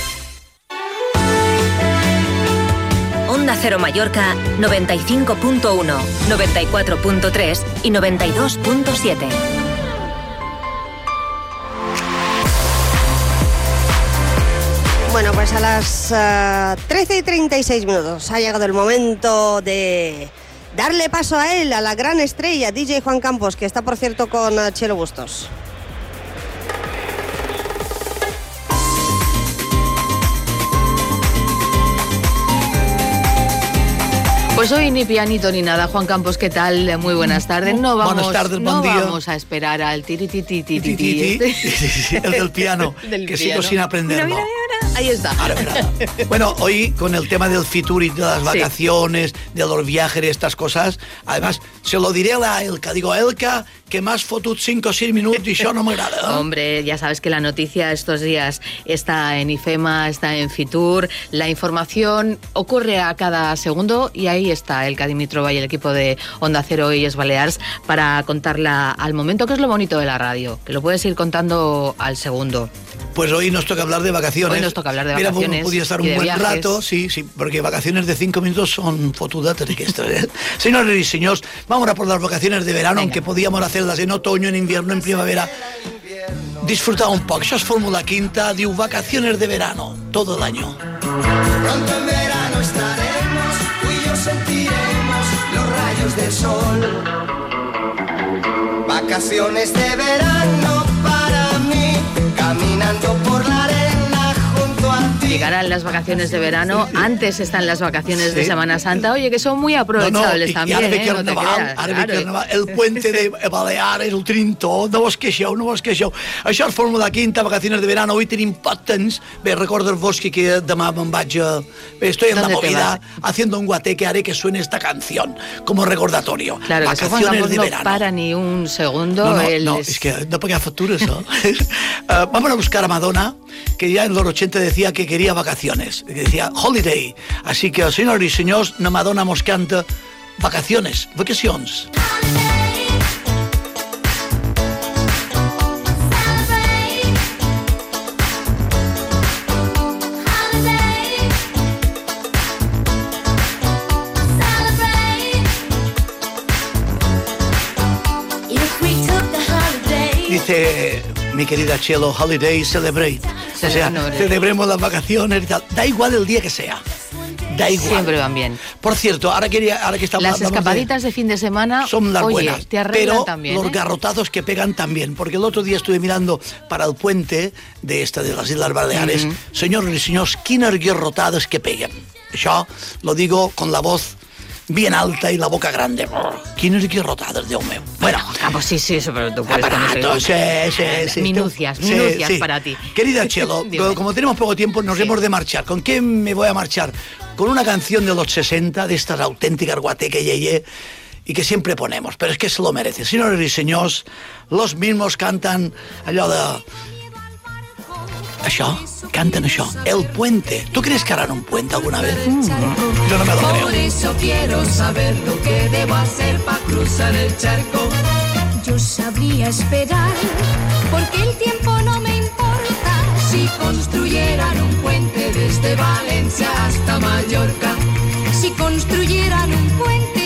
Onda Cero Mallorca 95.1, 94.3 y 92.7. Bueno, pues a las ah, 13 y 36 minutos ha llegado el momento de darle paso a él, a la gran estrella, DJ Juan Campos, que está por cierto con ah, Chelo Bustos. Pues hoy ni pianito ni nada. Juan Campos, ¿qué tal? Muy buenas tardes. No vamos, Buenas tardes, no buen día. vamos a esperar al tirititititi. El del piano, Del que piano. sigo sin aprenderlo. Mira, mira, mira, Ahí está. Bueno, hoy con el tema del Fitur y de las vacaciones, de los viajes y estas cosas, además se lo diré a la Elka. Digo, Elka, que más fotut 5 o 6 minutos y yo no me agrada. Hombre, ya sabes que la noticia estos días está en IFEMA, está en Fitur. La información ocurre a cada segundo y ahí está el Dimitrova y el equipo de Onda Cero y Es Balears para contarla al momento, que es lo bonito de la radio, que lo puedes ir contando al segundo. Pues hoy nos toca hablar de vacaciones. Hoy nos toca hablar de Mira, vacaciones podía estar un buen viajes. rato, sí, sí, porque vacaciones de 5 minutos son fotudates de esto, ¿eh? Señores y señores, vamos a por las vacaciones de verano, aunque podíamos hacerlas en otoño, en invierno, en primavera. Disfrutar un poco. Eso es Fórmula Quinta, diu vacaciones de verano, todo el año. Pronto en verano estaremos, tú y yo sentiremos los rayos del sol. Vacaciones de verano caminando por llegarán las vacaciones de verano, antes están las vacaciones de Semana Santa, oye, que son muy aprovechables no, no, también. I ara ve eh, no Carnaval, ara ve claro. Carnaval, el puente de Baleares, el Trintó, no vos queixeu, no vos queixeu. Això és Fórmula Quinta, vacaciones de verano, avui tenim poc temps. Bé, recordar-vos que, que demà me'n vaig a... Bé, estoy en la ¿Dónde te movida haciendo un guate que haré que suene esta canción como recordatorio. Claro, vacaciones de no verano. para ni un segundo. No, no, él no, es- que no paga facturas, ¿no? Eh, vamos a buscar a Madonna, que ya en los 80 decía que quería vacaciones, que decía holiday. Así que, señores y señores, na Madonna mos canta vacaciones, vacaciones. Dice mi querida Chelo, holiday, celebrate. O sea, celebremos las vacaciones y tal. Da igual el día que sea. Da igual. Siempre van bien. Por cierto, ahora, quería, ahora que estamos Las hablamos de- escapaditas de fin de semana, son las oye, buenas, te pero también. los ¿eh? garrotazos que pegan también, porque el otro día estuve mirando para el puente de esta de las Islas Baleares, Ujú. señores y señores, quines garrotades que peguen. Això lo digo con la voz bien alta y la boca grande. Quines garrotades, Déu meu. Bueno, Ah, pues sí, sí, eso, pero tú puedes con eso. Aparato, sí, sí, sí. Minucias, Sí, minucias sí. para ti. Querida Chelo, como tenemos poco tiempo, nos hemos de marchar. ¿Con qué me voy a marchar? Con una canción de los 60, de estas auténticas guateque yeye, y que siempre ponemos, pero es que se lo merece. Señores y señores, los mismos cantan allò de... Això, canten això, El Puente. ¿Tú crees que harán un puente alguna vez? Mm. Yo no me lo creo. Por eso quiero saber lo que debo hacer para cruzar el charco. Yo sabría esperar, porque el tiempo no me importa. Si construyeran un puente desde Valencia hasta Mallorca. Si construyeran un puente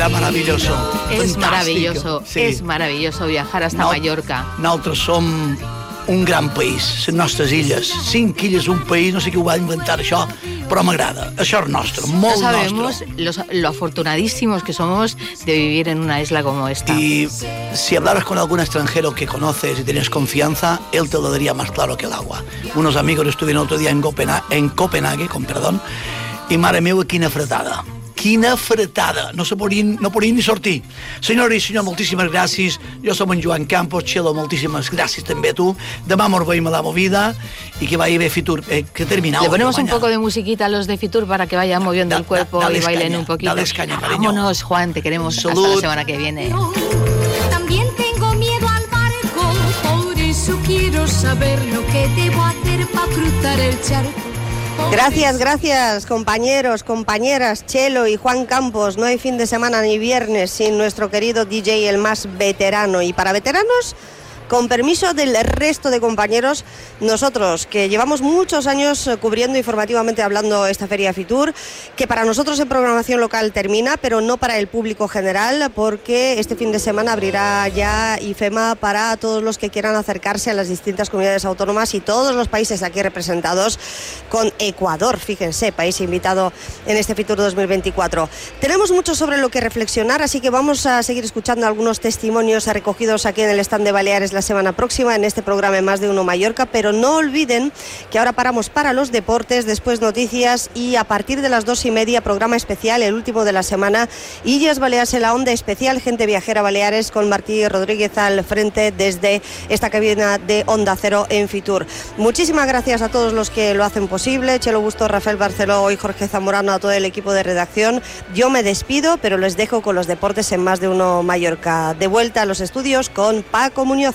Será maravilloso. Es Fantástico. maravilloso, Sí. es maravilloso viajar hasta No- Mallorca. Nosaltres som un gran país, les nostres illes. Cinc illes, un país, no sé qui ho va inventar això, però m'agrada. Això és nostre, No molt sabemos nostre. los- lo afortunadísimos que somos de vivir en una isla como esta. Y si hablaras con algún extranjero que conoces y tienes confianza, él te lo daría más claro que el agua. Unos amigos estuvieron otro día en, Copena- en Copenhague, con perdón, i mare meva, quina fretada. Quina fretada. No se podien, no podien ni sortir. Senyores i senyors, moltíssimes gràcies. Jo som en Joan Campos. Xelo, moltíssimes gràcies també a tu. Demà mos veiem a la movida i que vagi bé Fitur. Eh, que terminau. Le ponemos un poco de musiquita a los de Fitur para que vayan moviendo el cuerpo y dales bailen caña, un poquito. dales caña, cariño. Vámonos, Juan, te queremos hasta Salud. la semana que viene. También tengo miedo al barco, por eso quiero saber lo que debo hacer para cruzar el charco. Gracias, gracias, compañeros, compañeras, Chelo y Juan Campos. No hay fin de semana ni viernes sin nuestro querido DJ, el más veterano. Y para veteranos, con permiso del resto de compañeros, nosotros que llevamos muchos años eh, cubriendo informativamente hablando esta feria Fitur, que para nosotros en programación local termina, pero no para el público general, porque este fin de semana abrirá ya IFEMA para todos los que quieran acercarse a las distintas comunidades autónomas y todos los países aquí representados, con Ecuador, fíjense, país invitado en este Fitur 2024. Tenemos mucho sobre lo que reflexionar, así que vamos a seguir escuchando algunos testimonios recogidos aquí en el stand de Baleares la semana próxima en este programa en Más de Uno Mallorca, pero no olviden que ahora paramos para los deportes, después noticias y a partir de las dos y media programa especial, el último de la semana, Illas Baleares en la Onda especial, gente viajera Baleares con Martí Rodríguez al frente desde esta cabina de Onda Cero en Fitur. Muchísimas gracias a todos los que lo hacen posible, Chelo Busto, Rafael Barceló y Jorge Zamorano, a todo el equipo de redacción. Yo me despido, pero les dejo con los deportes en Más de Uno Mallorca. De vuelta a los estudios con Paco Muñoz.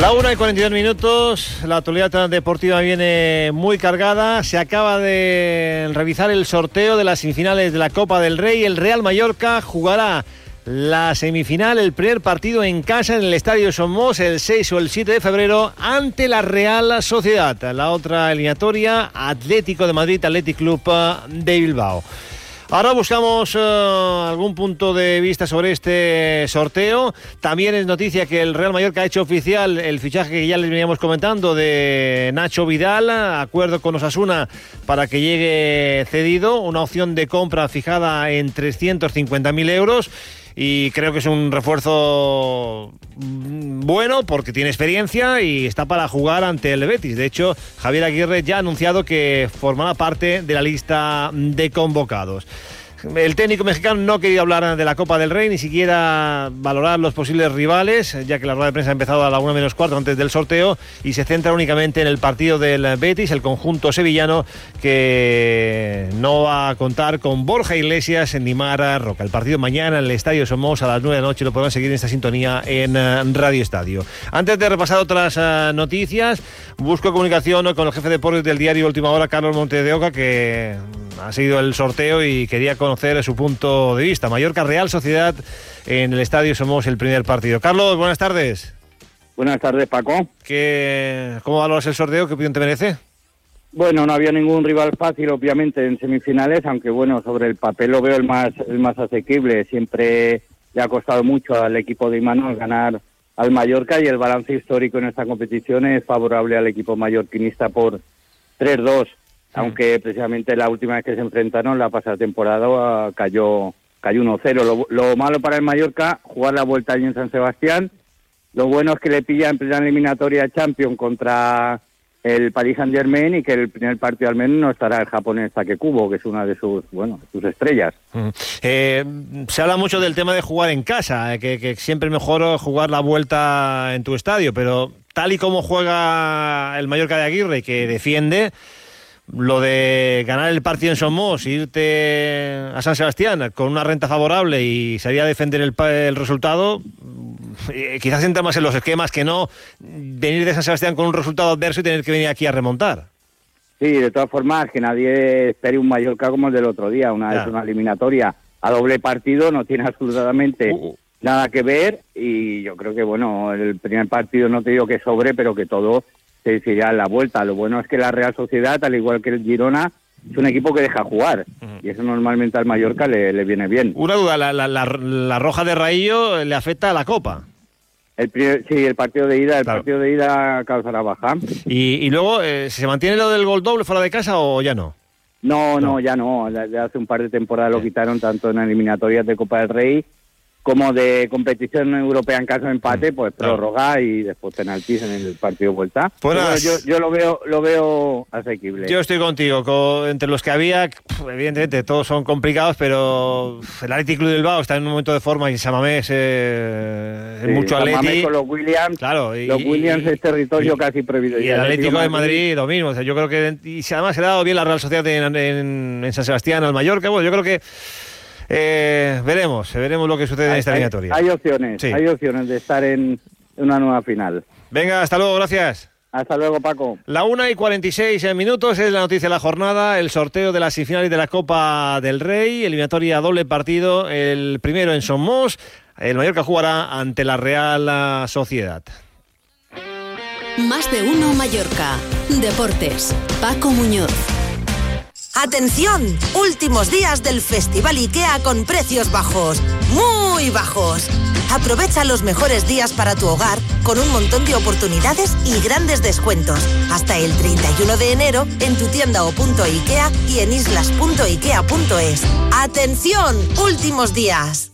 La una y 42 minutos, la actualidad deportiva viene muy cargada. Se acaba de revisar el sorteo de las semifinales de la Copa del Rey. El Real Mallorca jugará la semifinal, el primer partido en casa en el Estadio Somos el 6 o el 7 de febrero ante la Real Sociedad. La otra eliminatoria, Atlético de Madrid, Athletic Club de Bilbao. Ahora buscamos eh, algún punto de vista sobre este sorteo. También es noticia que el Real Mallorca ha hecho oficial el fichaje que ya les veníamos comentando de Nacho Vidal, acuerdo con Osasuna para que llegue cedido, una opción de compra fijada en 350.000 euros y creo que es un refuerzo bueno porque tiene experiencia y está para jugar ante el Betis. De hecho, Javier Aguirre ya ha anunciado que formará parte de la lista de convocados. El técnico mexicano no quería hablar de la Copa del Rey, ni siquiera valorar los posibles rivales, ya que la rueda de prensa ha empezado a la 1 menos cuarto antes del sorteo y se centra únicamente en el partido del Betis, el conjunto sevillano, que no va a contar con Borja Iglesias ni Mara Roca. El partido mañana en el Estadio Somos a las 9 de la noche lo podrán seguir en esta sintonía en eh, Radio Estadio. Antes de repasar otras eh, noticias, busco comunicación con el jefe de deportes del diario Última Hora, Carlos Monte de Oca, que ha sido el sorteo y quería conocer su punto de vista. Mallorca Real Sociedad en el estadio Somos el primer partido. Carlos, buenas tardes. Buenas tardes, Paco. ¿Qué, ¿Cómo valoras el sorteo? ¿Qué opinión te merece? Bueno, no había ningún rival fácil, obviamente, en semifinales, aunque bueno, sobre el papel lo veo el más, el más asequible. Siempre le ha costado mucho al equipo de Imanol ganar al Mallorca y el balance histórico en esta competición es favorable al equipo mallorquinista por 3-2 aunque precisamente la última vez que se enfrentaron, la pasada temporada, ah, cayó cayó 1-0. Lo, malo para el Mallorca, jugar la vuelta allí en San Sebastián. Lo bueno es que le pilla en plena eliminatoria Champion contra el Paris Saint Germain y que el primer partido al menos no estará el japonés Takekubo, que es una de sus bueno sus estrellas. Eh, se habla mucho del tema de jugar en casa, eh, que, que siempre es mejor jugar la vuelta en tu estadio, pero tal y como juega el Mallorca de Aguirre, que defiende, lo de ganar el partido en Somos, irte a San Sebastián con una renta favorable y salir a defender el, el resultado, eh, quizás entra más en los esquemas que no venir de San Sebastián con un resultado adverso y tener que venir aquí a remontar. Sí, de todas formas, que nadie espere un Mallorca como el del otro día, una, una eliminatoria a doble partido, no tiene absolutamente uh, uh. nada que ver y yo creo que, bueno, el primer partido no te digo que sobre, pero que todo se decidirá la vuelta. Lo bueno es que la Real Sociedad, al igual que el Girona, es un equipo que deja jugar y eso normalmente al Mallorca le, viene bien. Una duda, la, la, la, roja de Raillo le afecta a la Copa. El sí, el partido de ida, el partido de ida causará baja. ¿Y, y luego eh, se mantiene lo del gol doble fuera de casa o ya no? No, no, ya no. Ya hace un par de temporadas lo quitaron tanto en eliminatorias de Copa del Rey como de competición europea en caso de empate, mm, pues prórroga y después penaltis en el partido vuelta. Pues yo, yo, lo veo lo veo asequible. Yo estoy contigo. entre los que había, evidentemente todos son complicados, pero el Athletic Club Bilbao está en un momento de forma y Samamés eh, es mucho Atleti. con los Williams. Claro, y, los Williams es territorio casi prohibido. Y, el Atlético, de Madrid, lo mismo. yo creo que y además se ha dado bien la Real Sociedad en, en San Sebastián al Mallorca. Bueno, yo creo que eh, veremos, veremos lo que sucede en esta eliminatoria. Hay opciones, hay opciones de estar en una nueva final. Venga, hasta luego, gracias. Hasta luego, Paco. La 1 y 46 minutos es la noticia de la jornada, el sorteo de las semifinales de la Copa del Rey, eliminatoria doble partido, el primero en Somos, el Mallorca jugará ante la Real Sociedad. Más de uno Mallorca. Deportes. Paco Muñoz. Atención, últimos días del Festival IKEA con precios bajos, muy bajos. Aprovecha los mejores días para tu hogar con un montón de oportunidades y grandes descuentos. Hasta el 31 de enero en tu tienda o punto IKEA y en islas.ikea.es. Atención, últimos días.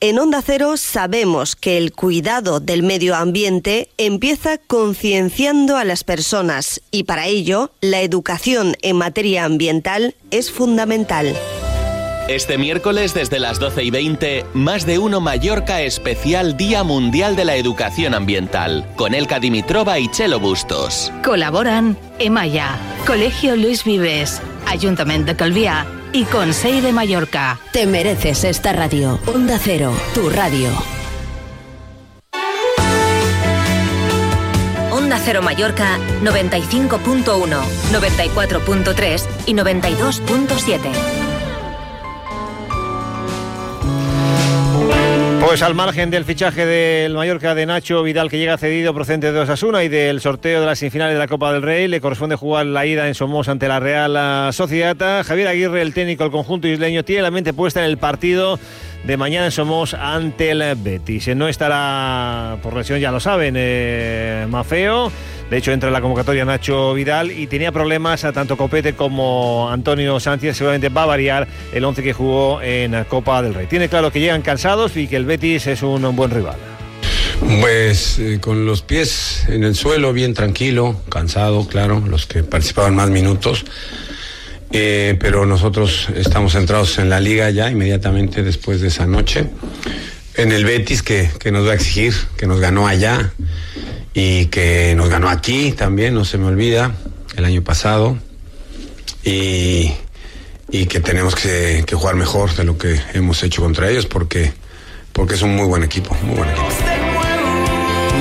En Onda Cero sabemos que el cuidado del medio ambiente empieza concienciando a las personas y para ello la educación en materia ambiental es fundamental. Este miércoles desde las 12 y 20, más de uno Mallorca especial Día Mundial de la Educación Ambiental, con Elka Dimitrova y Chelo Bustos. Colaboran Emaya, Colegio Luis Vives, Ayuntamiento de Calviá y Consell de Mallorca. Te mereces esta radio. Onda Cero, tu radio. Onda Cero Mallorca 95.1, 94.3 y 92.7. Pues al margen del fichaje del Mallorca de Nacho Vidal que llega cedido procedente de Osasuna y del sorteo de las semifinales de la Copa del Rey, le corresponde jugar la ida en Somos ante la Real Sociedad. Javier Aguirre, el técnico del conjunto isleño, tiene la mente puesta en el partido de mañana Somos ante el Betis. No estará por lesión, ya lo saben, eh, Mafeo. De hecho, entra en la convocatoria Nacho Vidal y tenía problemas a tanto Copete como Antonio Sánchez. Seguramente va a variar el 11 que jugó en Copa del Rey. Tiene claro que llegan cansados y que el Betis es un buen rival. Pues eh, con los pies en el suelo, bien tranquilo, cansado, claro, los que participaban más minutos. Eh, pero nosotros estamos centrados en la liga ya inmediatamente después de esa noche. En el Betis que, que nos va a exigir, que nos ganó allá y que nos ganó aquí también, no se me olvida, el año pasado. Y, y que tenemos que, jugar mejor de lo que hemos hecho contra ellos porque, porque es un muy buen equipo, muy buen equipo.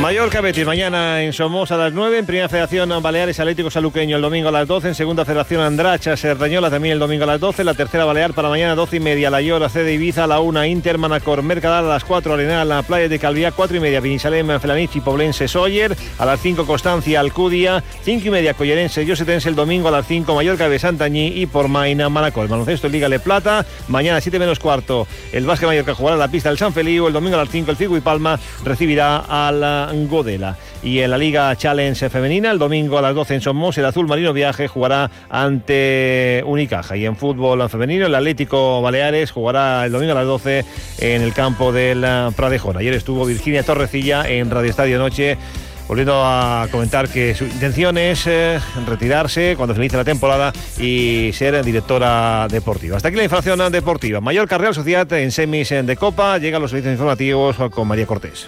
Mallorca Betis mañana en Somos a las 9, en Primera Federación Baleares Atlético Saluqueño el domingo a las 12, en Segunda Federación Andracha Serrañola también el domingo a las 12, la tercera Balear para mañana 12 y media, La Llora, C de Ibiza a la 1, Inter, Manacor, Mercadal a las 4, Arenal, la Playa de Calviá 4 y media, Pinisalem, Felanich y Poblense Soller, a las 5 Constancia, Alcudia, 5 y media Collerense, Yosetense el domingo a las 5, Mallorca de Santañí y por Maina, Manacor. Baloncesto Liga Le Plata, mañana 7 menos cuarto, el Básquet Mallorca jugará la pista del San Feliu, el domingo a las 5 el Figo y Palma recibirá a la Godela. Y en la Liga Challenge Femenina, el domingo a las 12 en Somos, el Azul Marino Viaje jugará ante Unicaja. Y en fútbol femenino, el Atlético Baleares jugará el domingo a las 12 en el campo del Pradejón. Ayer estuvo Virginia Torrecilla en Radio Estadio Noche volviendo a comentar que su intención es eh, retirarse cuando finalice la temporada y ser directora deportiva. Hasta aquí la información deportiva. Mallorca Real Sociedad en semis de Copa. Llegan los servicios informativos con María Cortés.